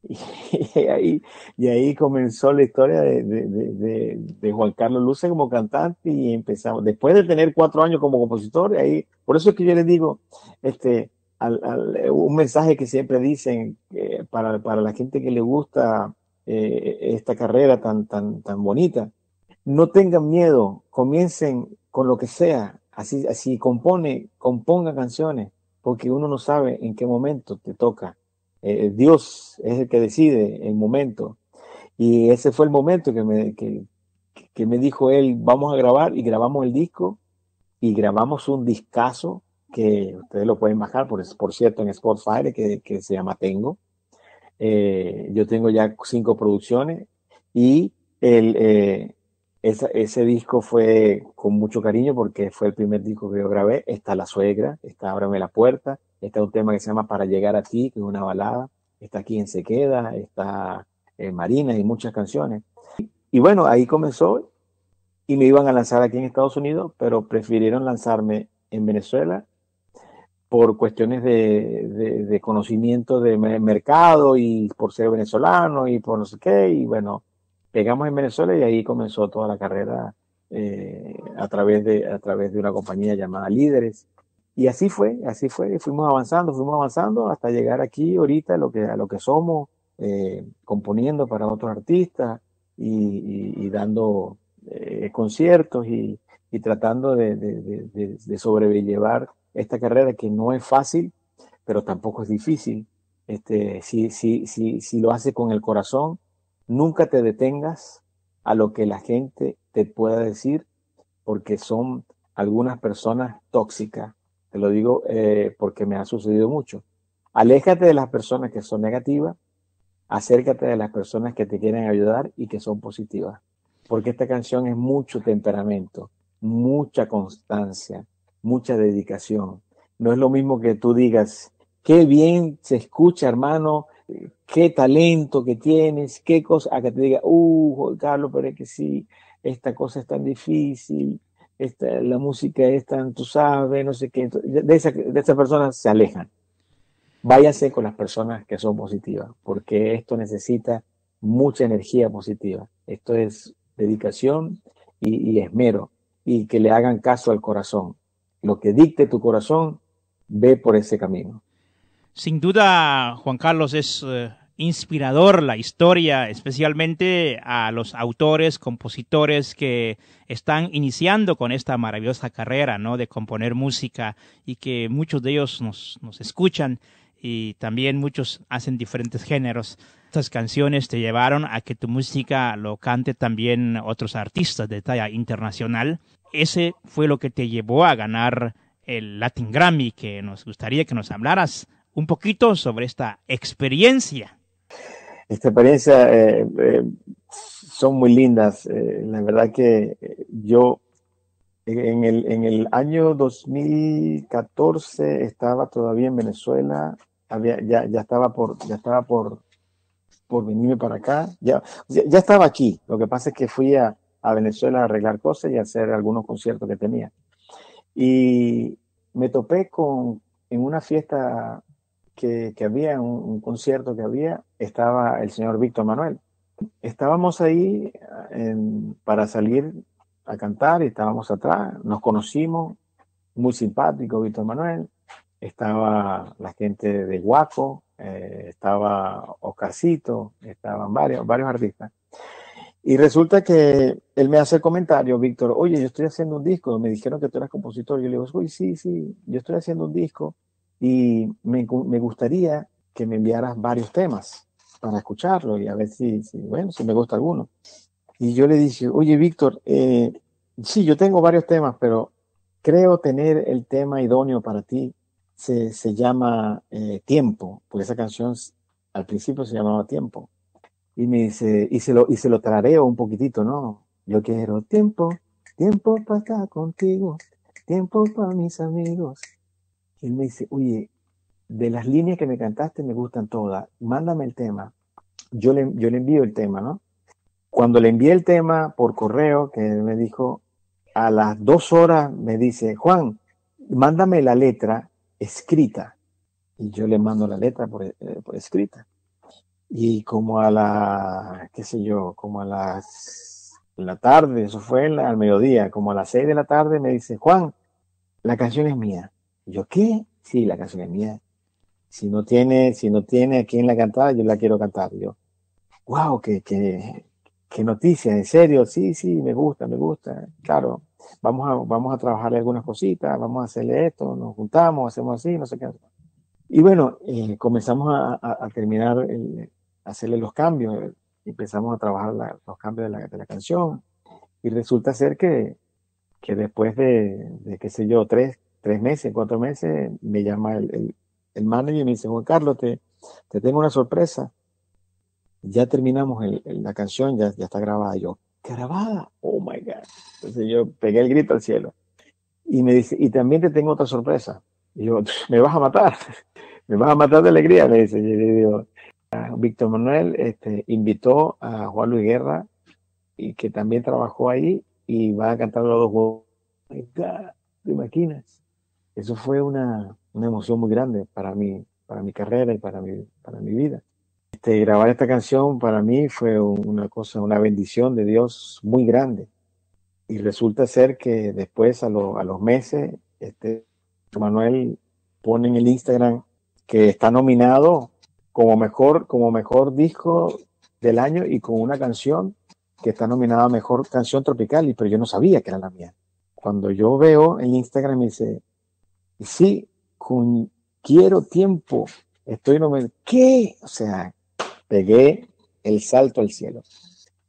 [laughs] Y, ahí, y ahí comenzó la historia de, de, de, de- Juan Carlos Luce como cantante y empezamos. Después de tener cuatro años como compositor, ahí, por eso es que yo les digo, este, al- al- un mensaje que siempre dicen eh, para, para la gente que le gusta eh, esta carrera tan, tan, tan bonita, no tengan miedo, comiencen con lo que sea, así, así compone, componga canciones, porque uno no sabe en qué momento te toca. Eh, Dios es el que decide el momento. Y ese fue el momento que me, que, me dijo él, vamos a grabar, y grabamos el disco, y grabamos un discazo que ustedes lo pueden bajar, por, por cierto, en Spotify, que, que se llama Tengo. Eh, yo tengo ya cinco producciones y el, eh, ese disco fue con mucho cariño porque fue el primer disco que yo grabé. Está La Suegra, está Ábrame la Puerta, está un tema que se llama Para Llegar a Ti, que es una balada, está Quien se queda, está eh, Marina y muchas canciones. Y bueno, ahí comenzó y me iban a lanzar aquí en Estados Unidos, pero prefirieron lanzarme en Venezuela por cuestiones de, de- de conocimiento de me- mercado y por ser venezolano y por no sé qué. Y bueno, pegamos en Venezuela y ahí comenzó toda la carrera eh, a través de, a través de una compañía llamada Líderes. Y así fue, así fue, fuimos avanzando, fuimos avanzando hasta llegar aquí ahorita a lo que, a lo que somos, eh, componiendo para otros artistas y, y- y dando eh, conciertos y, y tratando de, de, de- de- sobrellevar esta carrera que no es fácil, pero tampoco es difícil. Este, si, si, si, si lo haces con el corazón, nunca te detengas a lo que la gente te pueda decir, porque son algunas personas tóxicas. Te lo digo eh, porque me ha sucedido mucho. Aléjate de las personas que son negativas, acércate de las personas que te quieren ayudar y que son positivas. Porque esta canción es mucho temperamento, mucha constancia, mucha dedicación. No es lo mismo que tú digas, qué bien se escucha, hermano, qué talento que tienes, qué cosa, a que te diga, uh, Carlos, pero es que sí, esta cosa es tan difícil, esta, la música es tan, tú sabes, no sé qué. De, esa, de esas personas se alejan. Váyase con las personas que son positivas, porque esto necesita mucha energía positiva. Esto es dedicación y, y esmero, y que le hagan caso al corazón. Lo que dicte tu corazón, ve por ese camino. Sin duda, Juan Carlos, es eh, inspirador la historia, especialmente a los autores, compositores que están iniciando con esta maravillosa carrera, ¿no? De componer música y que muchos de ellos nos, nos escuchan y también muchos hacen diferentes géneros. Estas canciones te llevaron a que tu música lo cante también otros artistas de talla internacional. Ese fue lo que te llevó a ganar el Latin Grammy, que nos gustaría que nos hablaras un poquito sobre esta experiencia. Esta experiencia eh, eh, son muy lindas. Eh, la verdad que yo en el, en el año 2014 estaba todavía en Venezuela, había, ya, ya estaba por, ya estaba por, por venirme para acá. Ya, ya estaba aquí. Lo que pasa es que fui a, a Venezuela a arreglar cosas y a hacer algunos conciertos que tenía. Y me topé con, en una fiesta que, había, un, un, concierto que había, estaba el señor Víctor Manuel. Estábamos ahí en, para salir a cantar y estábamos atrás, nos conocimos, muy simpático Víctor Manuel, estaba la gente de Guaco, eh, estaba Oscarcito, estaban varios, varios artistas. Y resulta que él me hace el comentario, Víctor, oye, yo estoy haciendo un disco, me dijeron que tú eras compositor. Yo le digo, uy, sí, sí, yo estoy haciendo un disco y me, me gustaría que me enviaras varios temas para escucharlo y a ver si, bueno, si me gusta alguno. Y yo le dije, oye, Víctor, eh, sí, yo tengo varios temas, pero creo tener el tema idóneo para ti. Se, se llama eh, Tiempo, porque esa canción al principio se llamaba Tiempo. Y me dice, y se lo, y se lo un poquitito, ¿no? Yo quiero tiempo, tiempo para estar contigo, tiempo para mis amigos. Él me dice, oye, de las líneas que me cantaste me gustan todas, mándame el tema. Yo le, yo le envío el tema, ¿no? Cuando le envié el tema por correo, que me dijo, a las dos horas me dice, Juan, mándame la letra escrita. Y yo le mando la letra por, eh, escrita. Y como a la, qué sé yo, como a las, la tarde, eso fue al mediodía, como a las seis de la tarde me dice, Juan, la canción es mía. Yo, ¿qué? Sí, la canción es mía. Si no tiene, si no tiene a quien la cantar, yo la quiero cantar. Yo, wow, qué, qué, qué noticia, en serio, sí, sí, me gusta, me gusta. Claro, vamos a, vamos a trabajarle algunas cositas, vamos a hacerle esto, nos juntamos, hacemos así, no sé qué. Y bueno, eh, comenzamos a, a, a terminar el, hacerle los cambios, empezamos a trabajar los cambios de la, de la, canción y resulta ser que, que después de, de, qué sé yo, tres, tres meses, cuatro meses, me llama el, el, el manager y me dice, Juan Carlos, te, te tengo una sorpresa. Ya terminamos el, la canción, ya, ya está grabada. yo, ¿grabada? Oh my God. Entonces yo pegué el grito al cielo. Y me dice, y también te tengo otra sorpresa. Y yo, [laughs] me vas a matar. [laughs] me vas a matar de alegría, me dice. Y yo digo, Víctor Manuel este, invitó a Juan Luis Guerra, y que también trabajó ahí, y va a cantar los dos juegos. ¿Te imaginas? Eso fue una, una, emoción muy grande para mí, para mi carrera y para mi, para mi vida. Este, grabar esta canción para mí fue una cosa, una bendición de Dios muy grande. Y resulta ser que después, a, lo, a los meses, este, Manuel pone en el Instagram que está nominado como mejor, como mejor disco del año y con una canción que está nominada mejor canción tropical, pero yo no sabía que era la mía. Cuando yo veo en Instagram me dice, sí, con quiero tiempo, estoy nominado. ¿Qué? O sea, pegué el salto al cielo.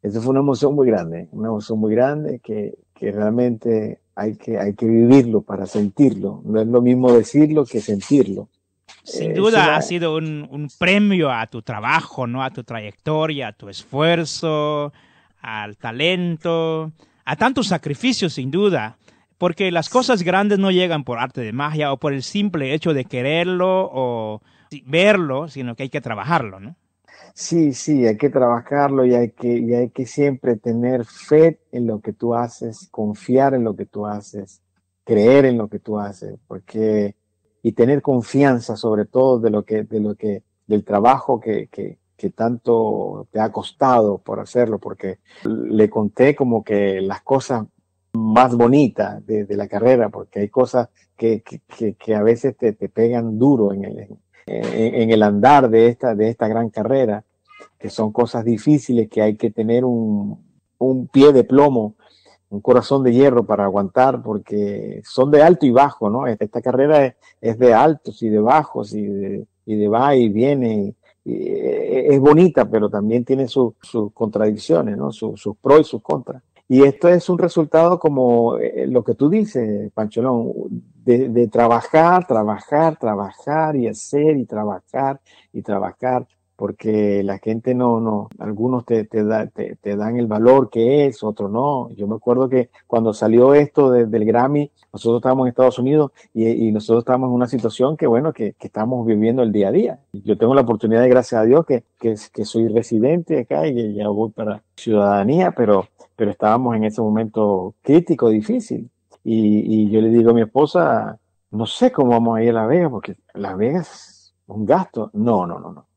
Eso fue una emoción muy grande, una emoción muy grande que, que realmente hay que, hay que vivirlo para sentirlo. No es lo mismo decirlo que sentirlo. Sin duda eh, ha sido un, un, premio a tu trabajo, ¿no? A tu trayectoria, a tu esfuerzo, al talento, a tantos sacrificios, sin duda. Porque las cosas grandes no llegan por arte de magia o por el simple hecho de quererlo o verlo, sino que hay que trabajarlo, ¿no? Sí, sí, hay que trabajarlo y hay que, y hay que siempre tener fe en lo que tú haces, confiar en lo que tú haces, creer en lo que tú haces, porque y tener confianza sobre todo de lo que, de lo que, del trabajo que, que, que tanto te ha costado por hacerlo, porque le conté como que las cosas más bonitas de, de la carrera, porque hay cosas que, que, que a veces te, te, pegan duro en el, en, en, el andar de esta, de esta gran carrera, que son cosas difíciles, que hay que tener un, un pie de plomo un corazón de hierro para aguantar, porque son de alto y bajo, ¿no? Esta carrera es, es de altos y de bajos y de, y de va y viene. Y, y es bonita, pero también tiene sus su contradicciones, ¿no? Sus su pros y sus contras. Y esto es un resultado como eh, lo que tú dices, Pancholón, de, de, trabajar, trabajar, trabajar y hacer y trabajar y trabajar porque la gente no, no, algunos te, te, da, te, te, dan el valor que es, otros no. Yo me acuerdo que cuando salió esto de, del Grammy, nosotros estábamos en Estados Unidos y, nosotros estábamos en una situación que, bueno, que, que, estamos viviendo el día a día. Yo tengo la oportunidad, de, gracias a Dios, que, que, que soy residente acá y ya voy para ciudadanía, pero, pero estábamos en ese momento crítico, difícil. Y, yo le digo a mi esposa, no sé cómo vamos a ir a Las Vegas, porque Las Vegas es un gasto. No, no, no, no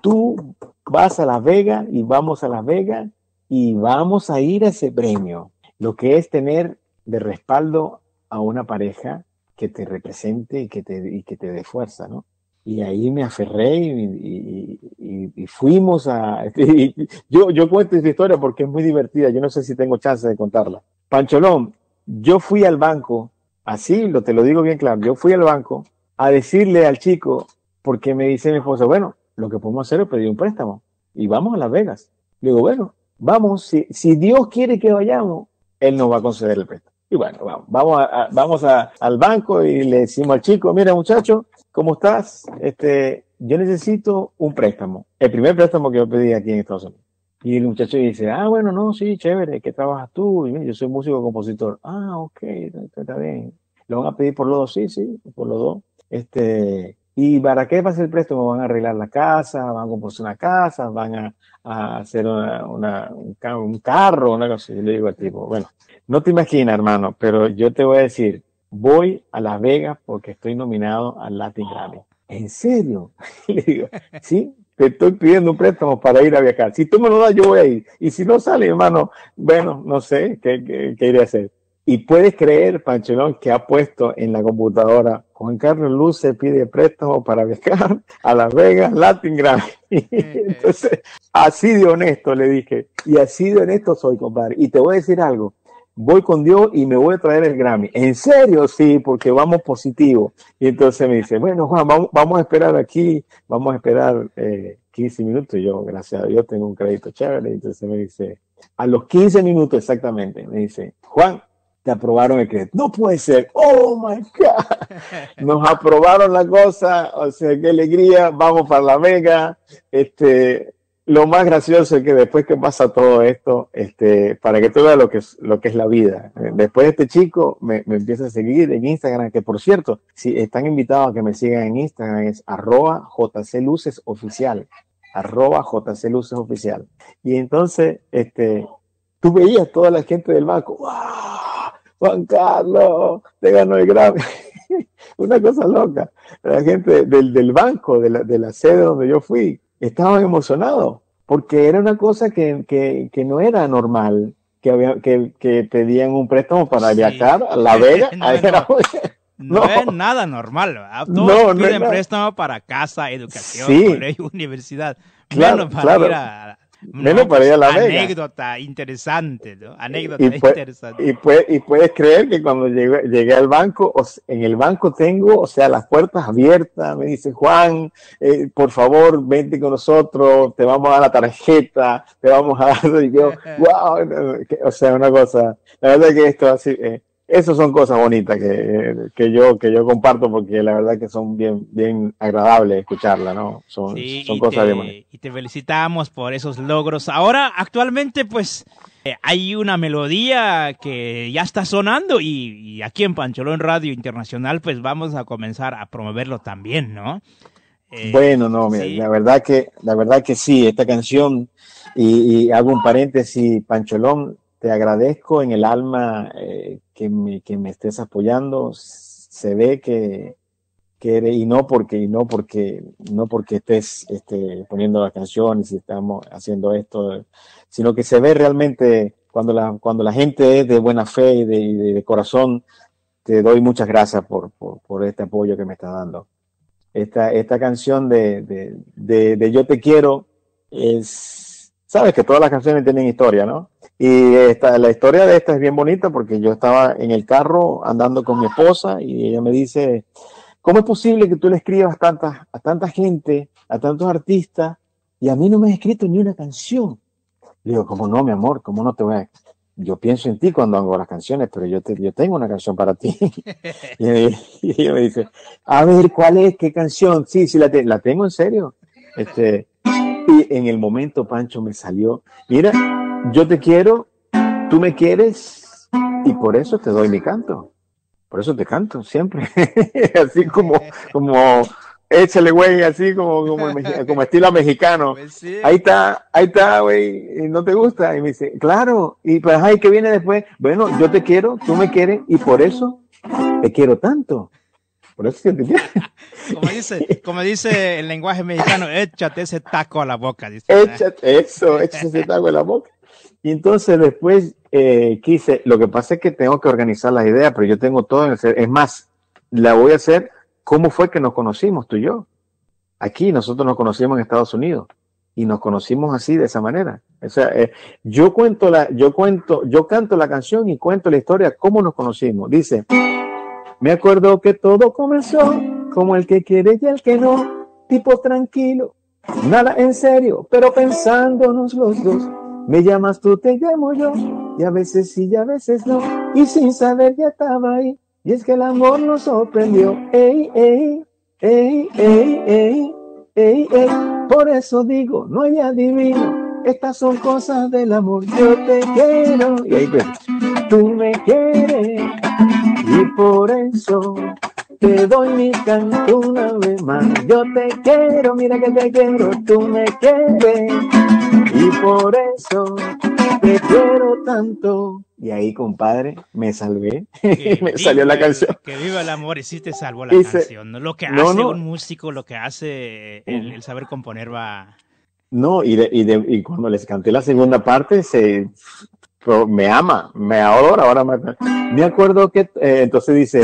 tú vas a Las Vegas y vamos a Las Vegas y vamos a ir a ese premio. Lo que es tener de respaldo a una pareja que te represente y que te, y que te dé fuerza, ¿no? Y ahí me aferré y, y, y, fuimos a... [laughs] yo, yo cuento esta historia porque es muy divertida, yo no sé si tengo chance de contarla. Pancholón, yo fui al banco, así lo, te lo digo bien claro, yo fui al banco a decirle al chico, porque me dice mi esposa, bueno, lo que podemos hacer es pedir un préstamo y vamos a Las Vegas. Le digo, bueno, vamos, si, si Dios quiere que vayamos, Él nos va a conceder el préstamo. Y bueno, vamos, vamos, a, vamos al banco y le decimos al chico, mira muchacho, ¿cómo estás? Este, yo necesito un préstamo. El primer préstamo que yo pedí aquí en Estados Unidos. Y el muchacho dice, ah, bueno, no, sí, chévere, ¿qué trabajas tú? Y yo soy músico compositor. Ah, ok, está bien. ¿Lo van a pedir por los dos? Sí, sí, por los dos. Este, ¿Y para qué va a ser el préstamo? Van a arreglar la casa, van a componer una casa, van a, a hacer una, una, un, un, carro, una cosa. Yo le digo al tipo, bueno, no te imaginas, hermano, pero yo te voy a decir, voy a Las Vegas porque estoy nominado al Latin Grammy. ¿En serio? [laughs] le digo, sí, te estoy pidiendo un préstamo para ir a viajar. Si tú me lo das, yo voy a ir. Y si no sale, hermano, bueno, no sé qué, qué, qué iré a hacer. Y puedes creer, Panchelón, que ha puesto en la computadora Juan Carlos Luz se pide préstamo para viajar a Las Vegas, Latin Grammy. [laughs] Entonces, así de honesto le dije, y así de honesto soy, compadre. Y te voy a decir algo, voy con Dios y me voy a traer el Grammy. ¿En serio? Sí, porque vamos positivo. Y entonces me dice, bueno, Juan, vamos, vamos a esperar aquí, vamos a esperar eh, 15 minutos. Y yo, gracias a Dios, tengo un crédito chévere. Entonces me dice, a los 15 minutos exactamente, me dice, Juan, te aprobaron el crédito. No puede ser. Oh my God. [laughs] Nos aprobaron la cosa. O sea, qué alegría. Vamos para La Vega. Este, lo más gracioso es que después que pasa todo esto, este, para que tú veas lo que es, lo que es la vida. Después de este chico me, me empieza a seguir en Instagram, que por cierto, si están invitados a que me sigan en Instagram, es arroba jclucesoficial. oficial. Arroba jclucesoficial. oficial. Y entonces, este, tú veías toda la gente del banco. ¡Wow! Juan Carlos, te ganó el Grammy. [laughs] Una cosa loca. La gente del, del banco, de la, de la, sede donde yo fui, estaban emocionados porque era una cosa que, que, que no era normal, que, había, que, que, pedían un préstamo para sí. viajar a La Vega. no, [laughs] no, no, [laughs] es nada normal. Todos no, piden préstamo para casa, educación, sí. colegio, universidad. Claro, para claro. ir a, Menos no, para ir a la Vega. Anécdota interesante, ¿no? Anécdota y puede, interesante. Y, puede, y, puedes creer que cuando llegué, llegué al banco, o sea, en el banco tengo, o sea, las puertas abiertas, me dice Juan, eh, por favor, vente con nosotros, te vamos a dar la tarjeta, te vamos a dar, [laughs] y yo, [laughs] wow, o sea, una cosa, la verdad que esto así, eh, esas son cosas bonitas que, que, yo que yo comparto porque la verdad que son bien bien agradables escucharla, ¿no? Son, sí, son cosas te, bien Y te felicitamos por esos logros. Ahora, actualmente, pues, eh, hay una melodía que ya está sonando y, y, aquí en Pancholón Radio Internacional, pues vamos a comenzar a promoverlo también, ¿no? Eh, Bueno, no, mira, sí. la verdad que, la verdad que sí, esta canción, y, y hago un paréntesis, Pancholón, te agradezco en el alma eh, que, me, que me estés apoyando. Se ve que, que eres, y no porque, y no porque, no porque estés este, poniendo las canciones y estamos haciendo esto, sino que se ve realmente cuando la, cuando la gente es de buena fe y de, de- de corazón, te doy muchas gracias por, por, por este apoyo que me está dando esta, esta canción de, de, de, de Yo Te Quiero es, sabes que todas las canciones tienen historia, ¿no? Y esta, la historia de esta es bien bonita porque yo estaba en el carro andando con mi esposa y ella me dice, ¿cómo es posible que tú le escribas a tanta, a tanta gente, a tantos artistas y a mí no me has escrito ni una canción? Le digo, ¿cómo no, mi amor? ¿Cómo no te voy a...? Yo pienso en ti cuando hago las canciones, pero yo, te, yo tengo una canción para ti. [laughs] y, y ella me dice, a ver, ¿cuál es? ¿Qué canción? Sí, sí, la, te- la tengo en serio. Este, y en el momento, Pancho, me salió, mira, yo te quiero, tú me quieres, y por eso te doy mi canto. Por eso te canto, siempre. [laughs] así como, como, échale, güey, así como, como, [laughs] como estilo mexicano. Pues sí. Ahí está, ahí está, güey, y no te gusta. Y me dice, claro, y pues, ay, ¿qué viene después? Bueno, yo te quiero, tú me quieres, y por eso te quiero tanto. Por eso te quiero. [laughs] Como dice, como dice el lenguaje mexicano, échate ese taco a la boca. Dice, Échate eso, échate ese taco en la boca. Y entonces después eh, quise, lo que pasa es que tengo que organizar las ideas, pero yo tengo todo en el cerebro. Es más, la voy a hacer, ¿cómo fue que nos conocimos tú y yo? Aquí nosotros nos conocimos en Estados Unidos y nos conocimos así, de esa manera. O sea, eh, yo cuento la, yo cuento, yo canto la canción y cuento la historia, cómo nos conocimos. Dice, me acuerdo que todo comenzó como el que quiere y el que no, tipo tranquilo, nada en serio, pero pensándonos los dos. Me llamas tú, te llamo yo, y a veces sí y a veces no, y sin saber ya estaba ahí. Y es que el amor nos sorprendió, ey, ey, ey, ey, ey, ey, ey. Por eso digo, no hay adivino, estas son cosas del amor. Yo te quiero, y ahí pues, tú me quieres, y por eso te doy mi canto una vez más. Yo te quiero, mira que te quiero, tú me quieres. Y por eso te quiero tanto. Y ahí, compadre, me salvé. [laughs] me salió la canción. Que viva el amor y sí te salvó la canción. Lo que no, hace no. un músico, lo que hace el, el saber componer va. No, y, de- y, de- y cuando les canté la segunda parte, se me ama, me adora, ahora me, me acuerdo que eh, entonces dice,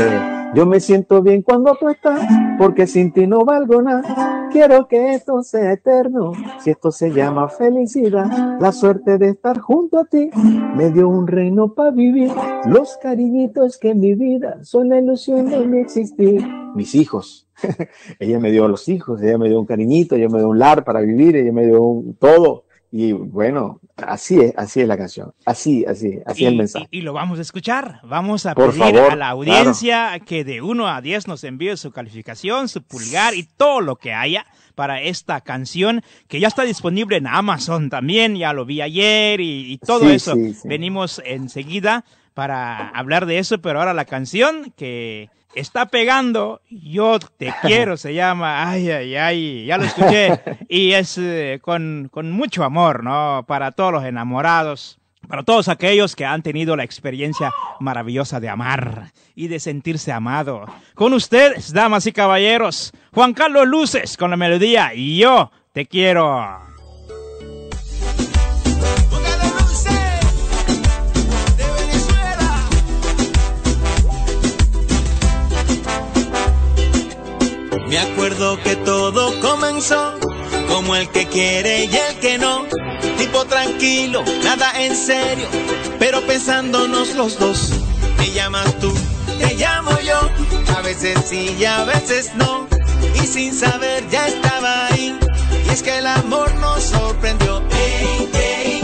yo me siento bien cuando tú estás, porque sin ti no valgo nada. Quiero que esto sea eterno, si esto se llama felicidad, la suerte de estar junto a ti me dio un reino para vivir, los cariñitos que en mi vida son la ilusión de mi existir. Mis hijos, [laughs] ella me dio los hijos, ella me dio un cariñito, ella me dio un lar para vivir, ella me dio un todo. Y bueno, así es, así es la canción, así, así, así es el mensaje. y- y lo vamos a escuchar. Vamos a Por pedir favor, a la audiencia que de 1 a 10 nos envíe su calificación, su pulgar y todo lo que haya para esta canción que ya está disponible en Amazon también. Ya lo vi ayer y, y todo Sí, eso. sí, sí. Venimos enseguida para hablar de eso, pero ahora la canción que está pegando, Yo te [laughs] quiero, se llama, ay, ay, ay, ya lo escuché, y es eh, con, con mucho amor, ¿no? Para todos los enamorados, para todos aquellos que han tenido la experiencia maravillosa de amar y de sentirse amado. Con ustedes, damas y caballeros, Juan Carlos Luces con la melodía Yo te quiero. Me acuerdo que todo comenzó como el que quiere y el que no. Tipo tranquilo, nada en serio, pero pensándonos los dos. Me llamas tú, te llamo yo. A veces sí y a veces no. Y sin saber ya estaba ahí. Y es que el amor nos sorprendió. Ey, ey.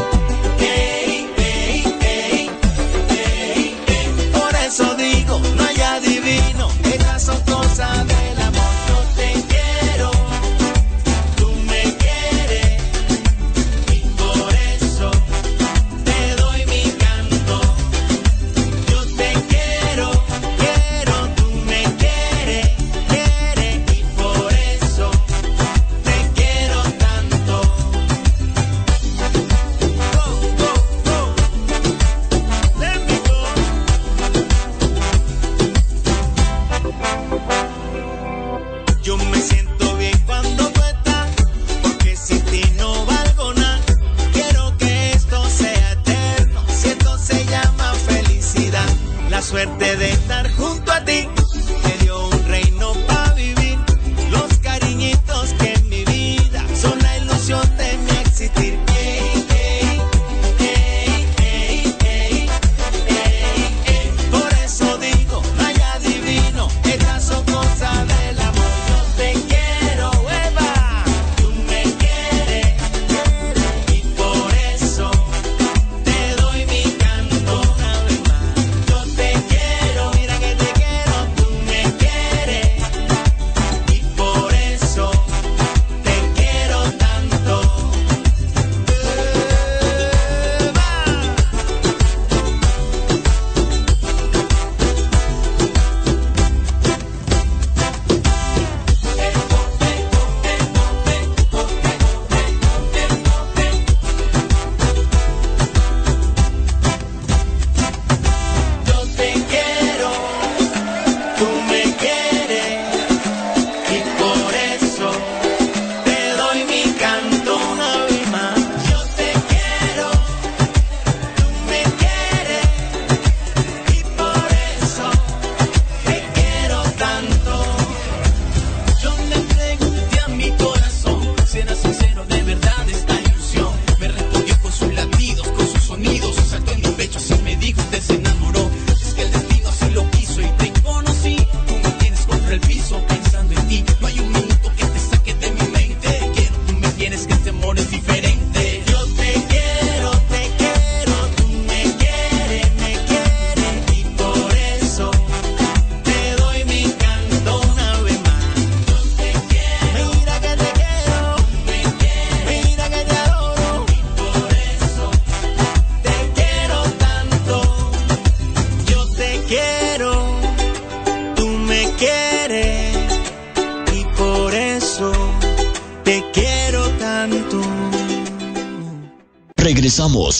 Por eso digo, no hay adivino. Estas son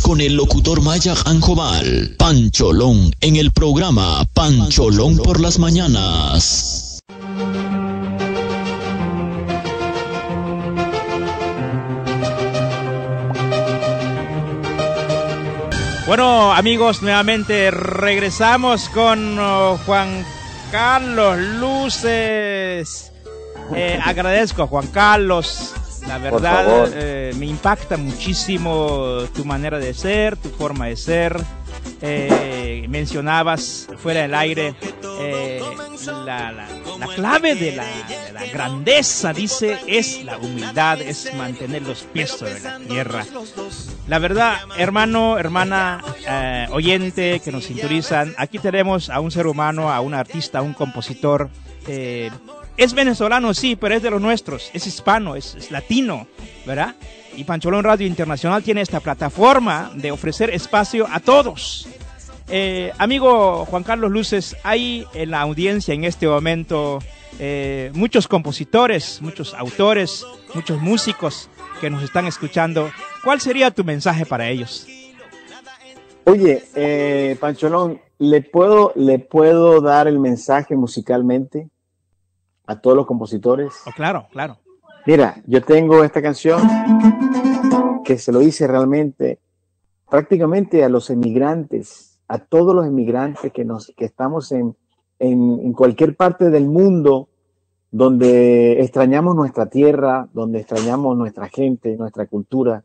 con el locutor Maya Anjobal, Pancholón, en el programa Pancholón por las mañanas. Bueno, amigos, nuevamente regresamos con oh, Juan Carlos Luces. Eh, agradezco a Juan Carlos. La verdad, eh, me impacta muchísimo tu manera de ser, tu forma de ser. Eh, mencionabas fuera del aire eh, la, la- la clave de la, de la grandeza, dice, es la humildad, es mantener los pies sobre la tierra. La verdad, hermano, hermana, eh, oyente que nos sintonizan, aquí tenemos a un ser humano, a un artista, a un compositor. Es venezolano, sí, pero es de los nuestros, es hispano, es, es latino, ¿verdad? Y Pancholón Radio Internacional tiene esta plataforma de ofrecer espacio a todos. Eh, amigo Juan Carlos Luces, hay en la audiencia en este momento eh, muchos compositores, muchos autores, muchos músicos que nos están escuchando. ¿Cuál sería tu mensaje para ellos? Oye, eh, Pancholón, ¿le puedo, ¿le puedo dar el mensaje musicalmente a todos los compositores? Oh, claro, claro. Mira, yo tengo esta canción que se lo hice realmente prácticamente a los emigrantes, a todos los emigrantes que, nos, que estamos en, en, en cualquier parte del mundo donde extrañamos nuestra tierra, donde extrañamos nuestra gente, nuestra cultura.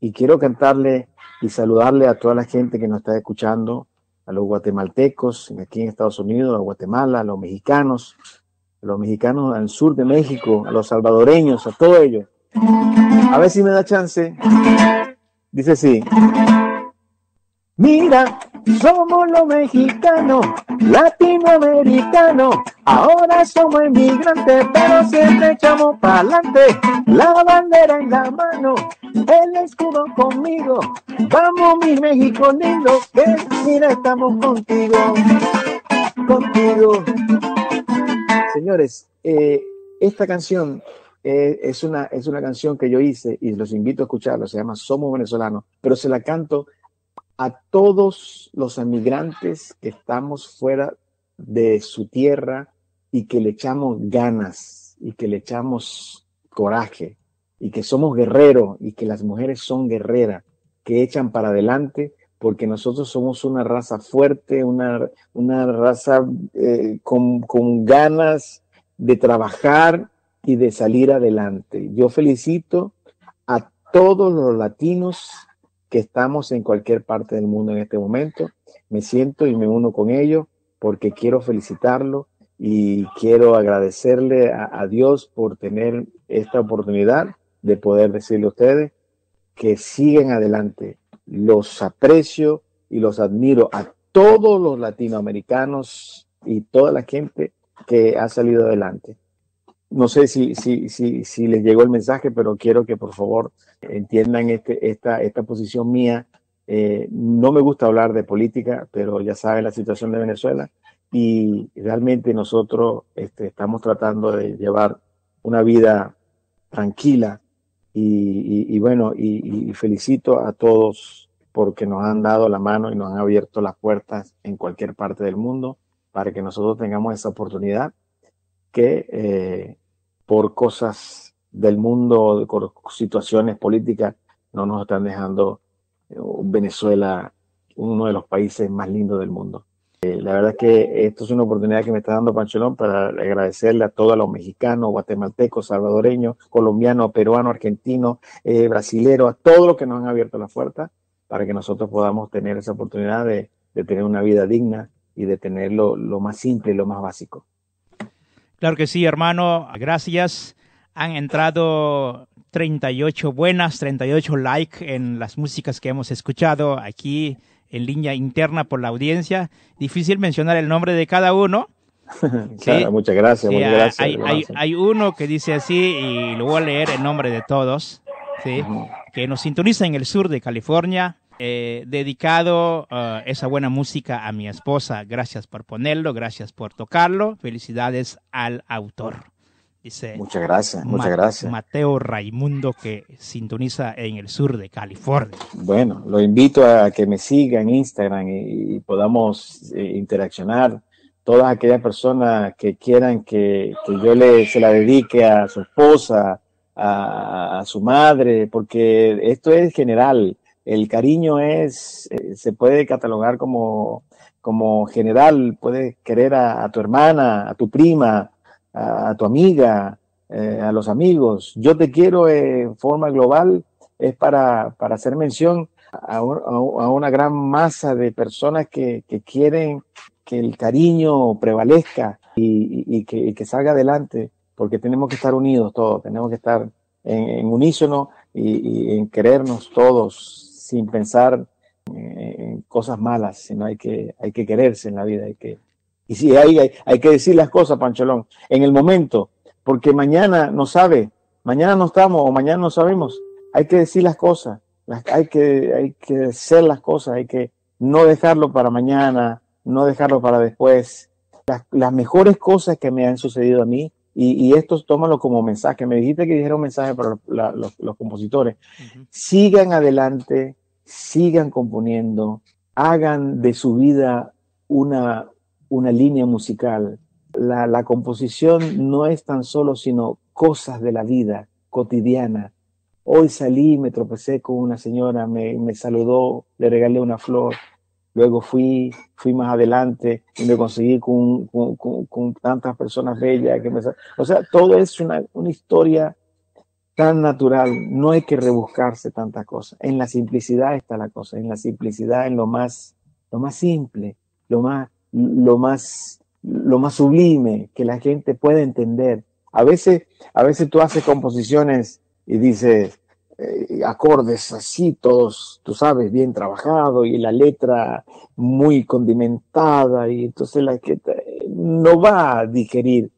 Y quiero cantarle y saludarle a toda la gente que nos está escuchando, a los guatemaltecos aquí en Estados Unidos, a Guatemala, a los mexicanos, los mexicanos al sur de México, a los salvadoreños, a todos ellos. A ver si me da chance. Dice así. Mira, somos los mexicanos, latinoamericanos. Ahora somos inmigrantes, pero siempre echamos para adelante. La bandera en la mano, el escudo conmigo. Vamos, mi México lindo, que mira, estamos contigo. Contigo. Señores, eh, esta canción eh, es, una, es una canción que yo hice y los invito a escucharla, se llama Somos Venezolanos, pero se la canto a todos los emigrantes que estamos fuera de su tierra y que le echamos ganas y que le echamos coraje y que somos guerreros y que las mujeres son guerreras, que echan para adelante porque nosotros somos una raza fuerte, una, una raza eh, con, con ganas de trabajar y de salir adelante. Yo felicito a todos los latinos que estamos en cualquier parte del mundo en este momento. Me siento y me uno con ellos porque quiero felicitarlo y quiero agradecerle a, a Dios por tener esta oportunidad de poder decirle a ustedes que siguen adelante. Los aprecio y los admiro a todos los latinoamericanos y toda la gente que ha salido adelante. No sé si, si, si, si les llegó el mensaje, pero quiero que por favor entiendan este, esta, esta posición mía. Eh, no me gusta hablar de política, pero ya saben la situación de Venezuela y realmente nosotros este, estamos tratando de llevar una vida tranquila y, y, y bueno, y, y felicito a todos porque nos han dado la mano y nos han abierto las puertas en cualquier parte del mundo para que nosotros tengamos esa oportunidad que eh, por cosas del mundo, por situaciones políticas, no nos están dejando eh, Venezuela uno de los países más lindos del mundo. Eh, la verdad que esto es una oportunidad que me está dando Pancholón para agradecerle a todos los mexicanos, guatemaltecos, salvadoreños, colombianos, peruanos, argentinos, eh, brasileros, a todos los que nos han abierto la puerta para que nosotros podamos tener esa oportunidad de, de tener una vida digna y de tener lo, lo más simple y lo más básico. Claro que sí, hermano. Gracias. Han entrado 38 buenas, 38 like en las músicas que hemos escuchado aquí en línea interna por la audiencia. Difícil mencionar el nombre de cada uno. [laughs] Sí. Muchas gracias, Sí, muchas gracias. hay, hay, hay, uno que dice así y lo voy a leer en nombre de todos, ¿sí? Que nos sintoniza en el sur de California. Eh, dedicado uh, esa buena música a mi esposa. Gracias por ponerlo, gracias por tocarlo. Felicidades al autor. Dice Muchas gracias, muchas gracias. Mateo Raimundo que sintoniza en el sur de California. Bueno, lo invito a que me siga en Instagram y, y podamos eh, interaccionar. Todas aquellas personas que quieran que, que yo le, se la dedique a su esposa, a, a su madre, porque esto es general. El cariño es, eh, se puede catalogar como, como general. Puedes querer a, a tu hermana, a tu prima, a, tu amiga, eh, a los amigos. Yo te quiero en forma global es para, para hacer mención a, un- a un- a una gran masa de personas que, que quieren que el cariño prevalezca y, y- que, que salga adelante, porque tenemos que estar unidos todos, tenemos que estar en, unísono y, y en querernos todos sin pensar en, en cosas malas, sino hay que, hay que quererse en la vida, hay que, y sí, hay, hay, hay que decir las cosas, Pancholón, en el momento, porque mañana no sabe, mañana no estamos o mañana no sabemos, hay que decir las cosas, las- hay, que, hay que hacer las cosas, hay que no dejarlo para mañana, no dejarlo para después. Las, las mejores cosas que me han sucedido a mí, y, y esto tómalo como mensaje, me dijiste que dijera un mensaje para la- los- los compositores, sigan adelante, sigan componiendo, hagan de su vida una, una línea musical. La, la composición no es tan solo sino cosas de la vida cotidiana. Hoy salí, me tropecé con una señora, me, me saludó, le regalé una flor. Luego fui, fui más adelante y me conseguí con, con- con- con tantas personas bellas que me, o sea, todo es una, una historia tan natural, no hay que rebuscarse tantas cosas. En la simplicidad está la cosa, en la simplicidad, en lo más, lo más simple, lo más, lo más, lo más sublime que la gente puede entender. A veces, a veces tú haces composiciones y dices eh, acordes así, todos, tú sabes, bien trabajado y la letra muy condimentada y entonces la gente no va a digerir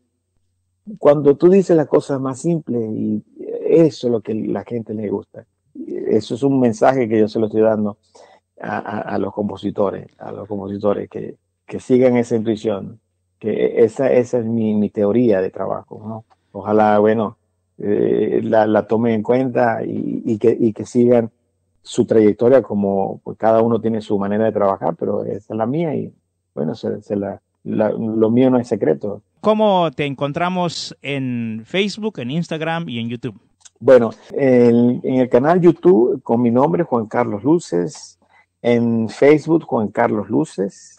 cuando tú dices las cosas más simples y eso es lo que la gente le gusta. Eso es un mensaje que yo se lo estoy dando a- a los compositores, a los compositores que, que sigan esa intuición, que esa, esa es mi, mi teoría de trabajo, ¿no? Ojalá, bueno, eh, la, la tomen en cuenta y, y que, y que sigan su trayectoria como pues cada uno tiene su manera de trabajar, pero esa es la mía y bueno, se, se la, la- lo mío no es secreto. ¿Cómo te encontramos en Facebook, en Instagram y en YouTube? Bueno, en, en el canal YouTube con mi nombre Juan Carlos Luces, en Facebook Juan Carlos Luces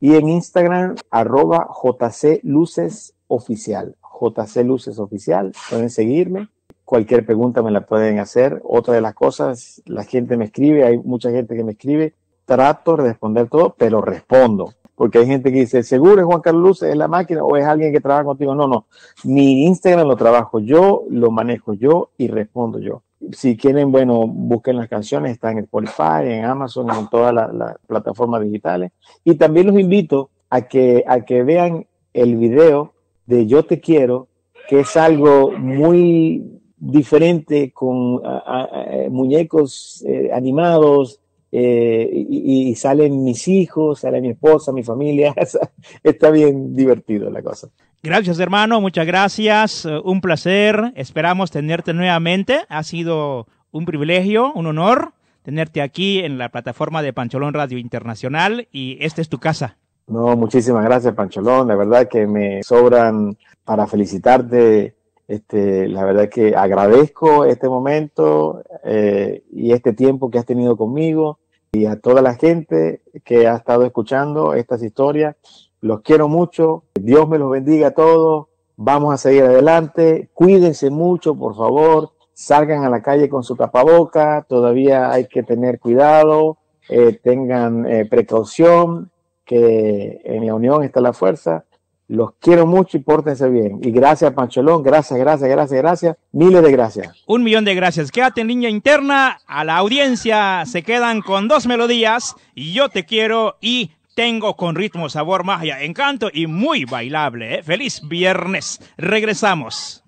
y en Instagram arroba JC Luces Oficial. JC Luces Oficial, pueden seguirme. Cualquier pregunta me la pueden hacer. Otra de las cosas, la gente me escribe, hay mucha gente que me escribe, trato de responder todo, pero respondo. Porque hay gente que dice, ¿seguro es Juan Carlos Luces, es la máquina o es alguien que trabaja contigo? No, no. Mi Instagram lo trabajo yo, lo manejo yo y respondo yo. Si quieren, bueno, busquen las canciones, están en Spotify, en Amazon, en todas las plataformas digitales. Y también los invito a que, a que vean el video de Yo Te Quiero, que es algo muy diferente con a- muñecos eh, animados, eh, y, y salen mis hijos, sale mi esposa, mi familia. [laughs] Está bien divertido la cosa. Gracias, hermano. Muchas gracias. Eh, Un placer. Esperamos tenerte nuevamente. Ha sido un privilegio, un honor tenerte aquí en la plataforma de Pancholón Radio Internacional y esta es tu casa. No, muchísimas gracias, Pancholón. La verdad que me sobran para felicitarte. Este, la verdad que agradezco este momento eh, y este tiempo que has tenido conmigo y a toda la gente que ha estado escuchando estas historias. Los quiero mucho. Dios me los bendiga a todos. Vamos a seguir adelante. Cuídense mucho, por favor. Salgan a la calle con su tapaboca. Todavía hay que tener cuidado. Eh, tengan eh, precaución, que en la unión está la fuerza. Los quiero mucho y pórtense bien. Y gracias, Pancholón. Gracias, gracias, gracias, gracias. Miles de gracias. Un millón de gracias. Quédate en línea interna. A la audiencia se quedan con dos melodías. Y yo te quiero y tengo con ritmo, sabor, magia, encanto y muy bailable. ¿eh? Feliz viernes. Regresamos.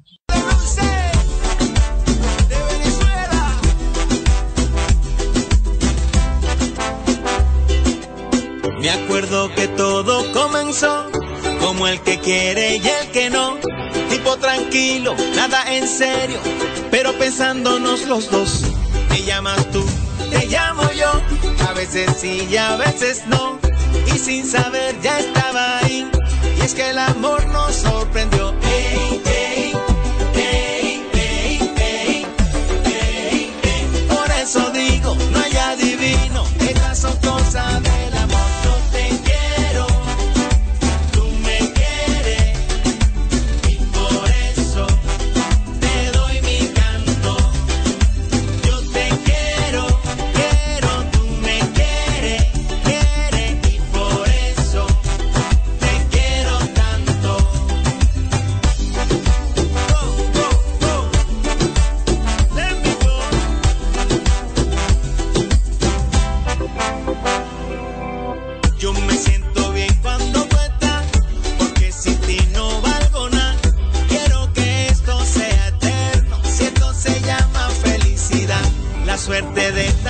Me acuerdo que todo comenzó como el que quiere y el que no. Tipo tranquilo, nada en serio, pero pensándonos los dos. Me llamas tú, te llamo yo, a veces sí y a veces no y sin saber ya estaba ahí. Y es que el amor nos sorprendió. Por eso digo, no hay adivino, estas son cosas de... suerte de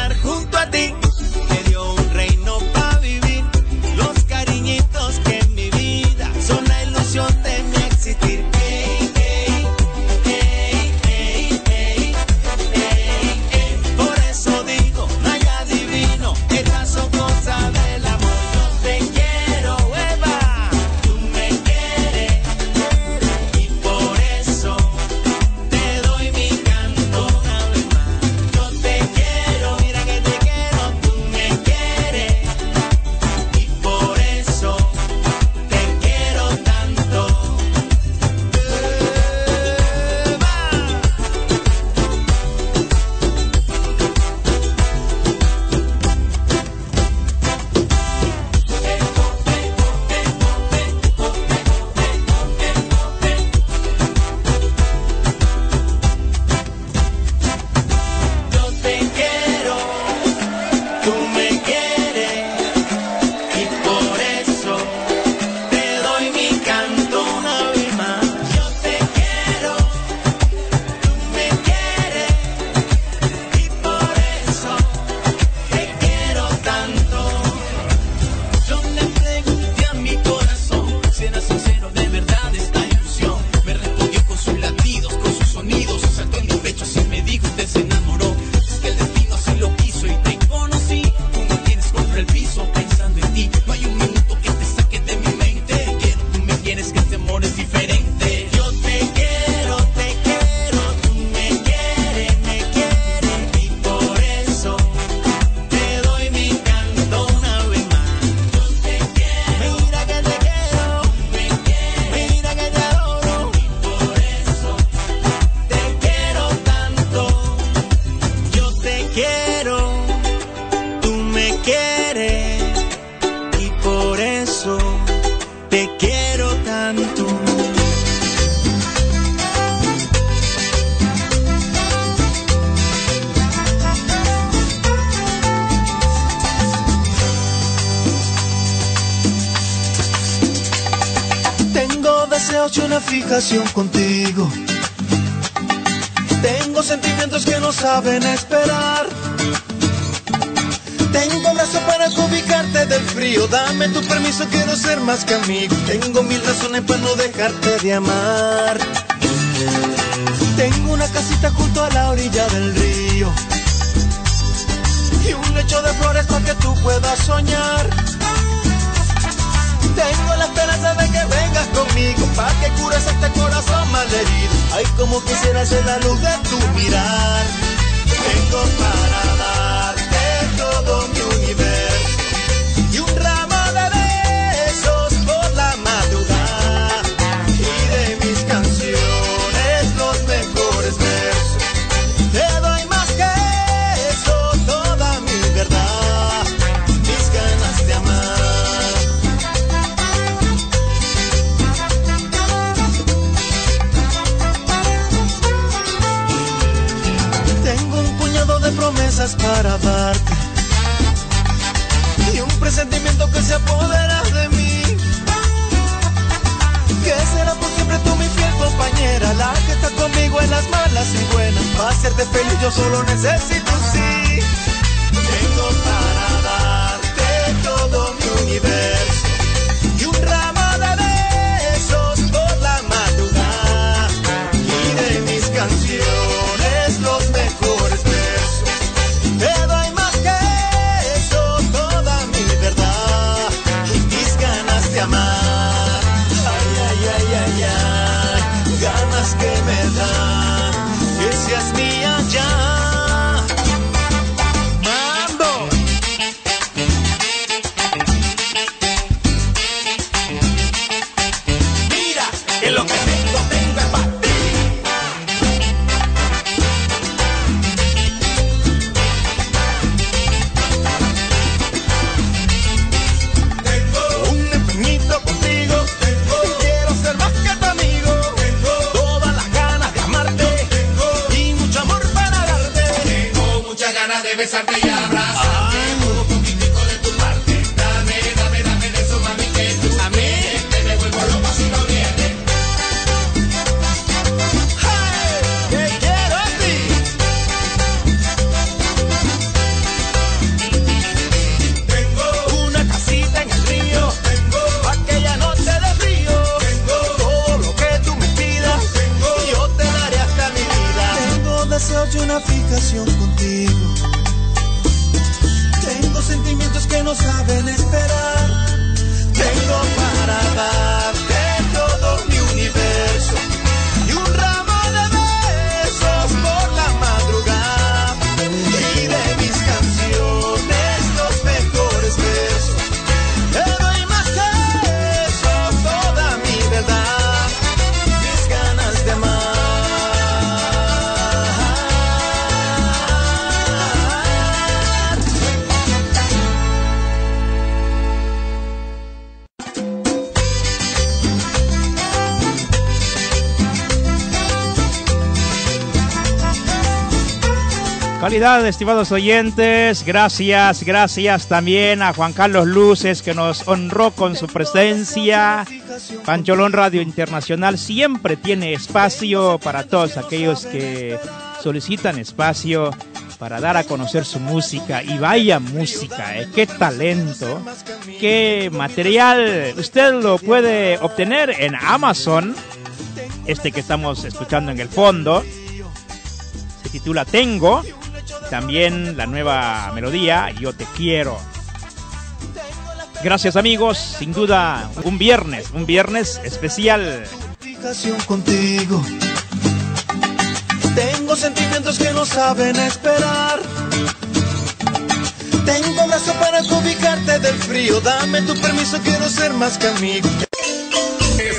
de amar. Tengo una casita junto a la orilla del río y un lecho de flores para que tú puedas soñar. Tengo la esperanza de que vengas conmigo para que cures este corazón malherido. Ay, como quisiera ser la luz de tu mirar. Tengo para darte todo mi universo. para amarte. Y un presentimiento que se apodera de mí. Que será por siempre tú mi fiel compañera, la que está conmigo en las malas y buenas. Para hacerte feliz yo solo necesito un sí. Estimados oyentes, gracias, gracias también a Juan Carlos Luces que nos honró con su presencia. Pancholón Radio Internacional siempre tiene espacio para todos aquellos que solicitan espacio para dar a conocer su música. Y vaya música, ¿eh? qué talento, qué material. Usted lo puede obtener en Amazon, este que estamos escuchando en el fondo. Se titula Tengo. También la nueva melodía, Yo te quiero. Gracias amigos, sin duda un viernes, un viernes especial. Tengo sentimientos que no saben esperar. Tengo brazo para ubicarte del frío. Dame tu permiso, quiero ser más que amigo.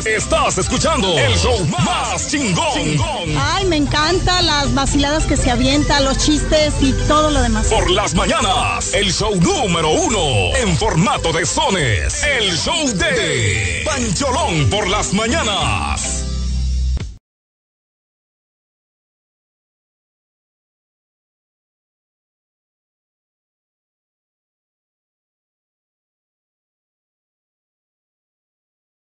Estás escuchando el show más chingón. Ay, me encanta las vaciladas que se avienta, los chistes y todo lo demás. Por las mañanas, el show número uno en formato de sones. El show de Pancholón por las mañanas.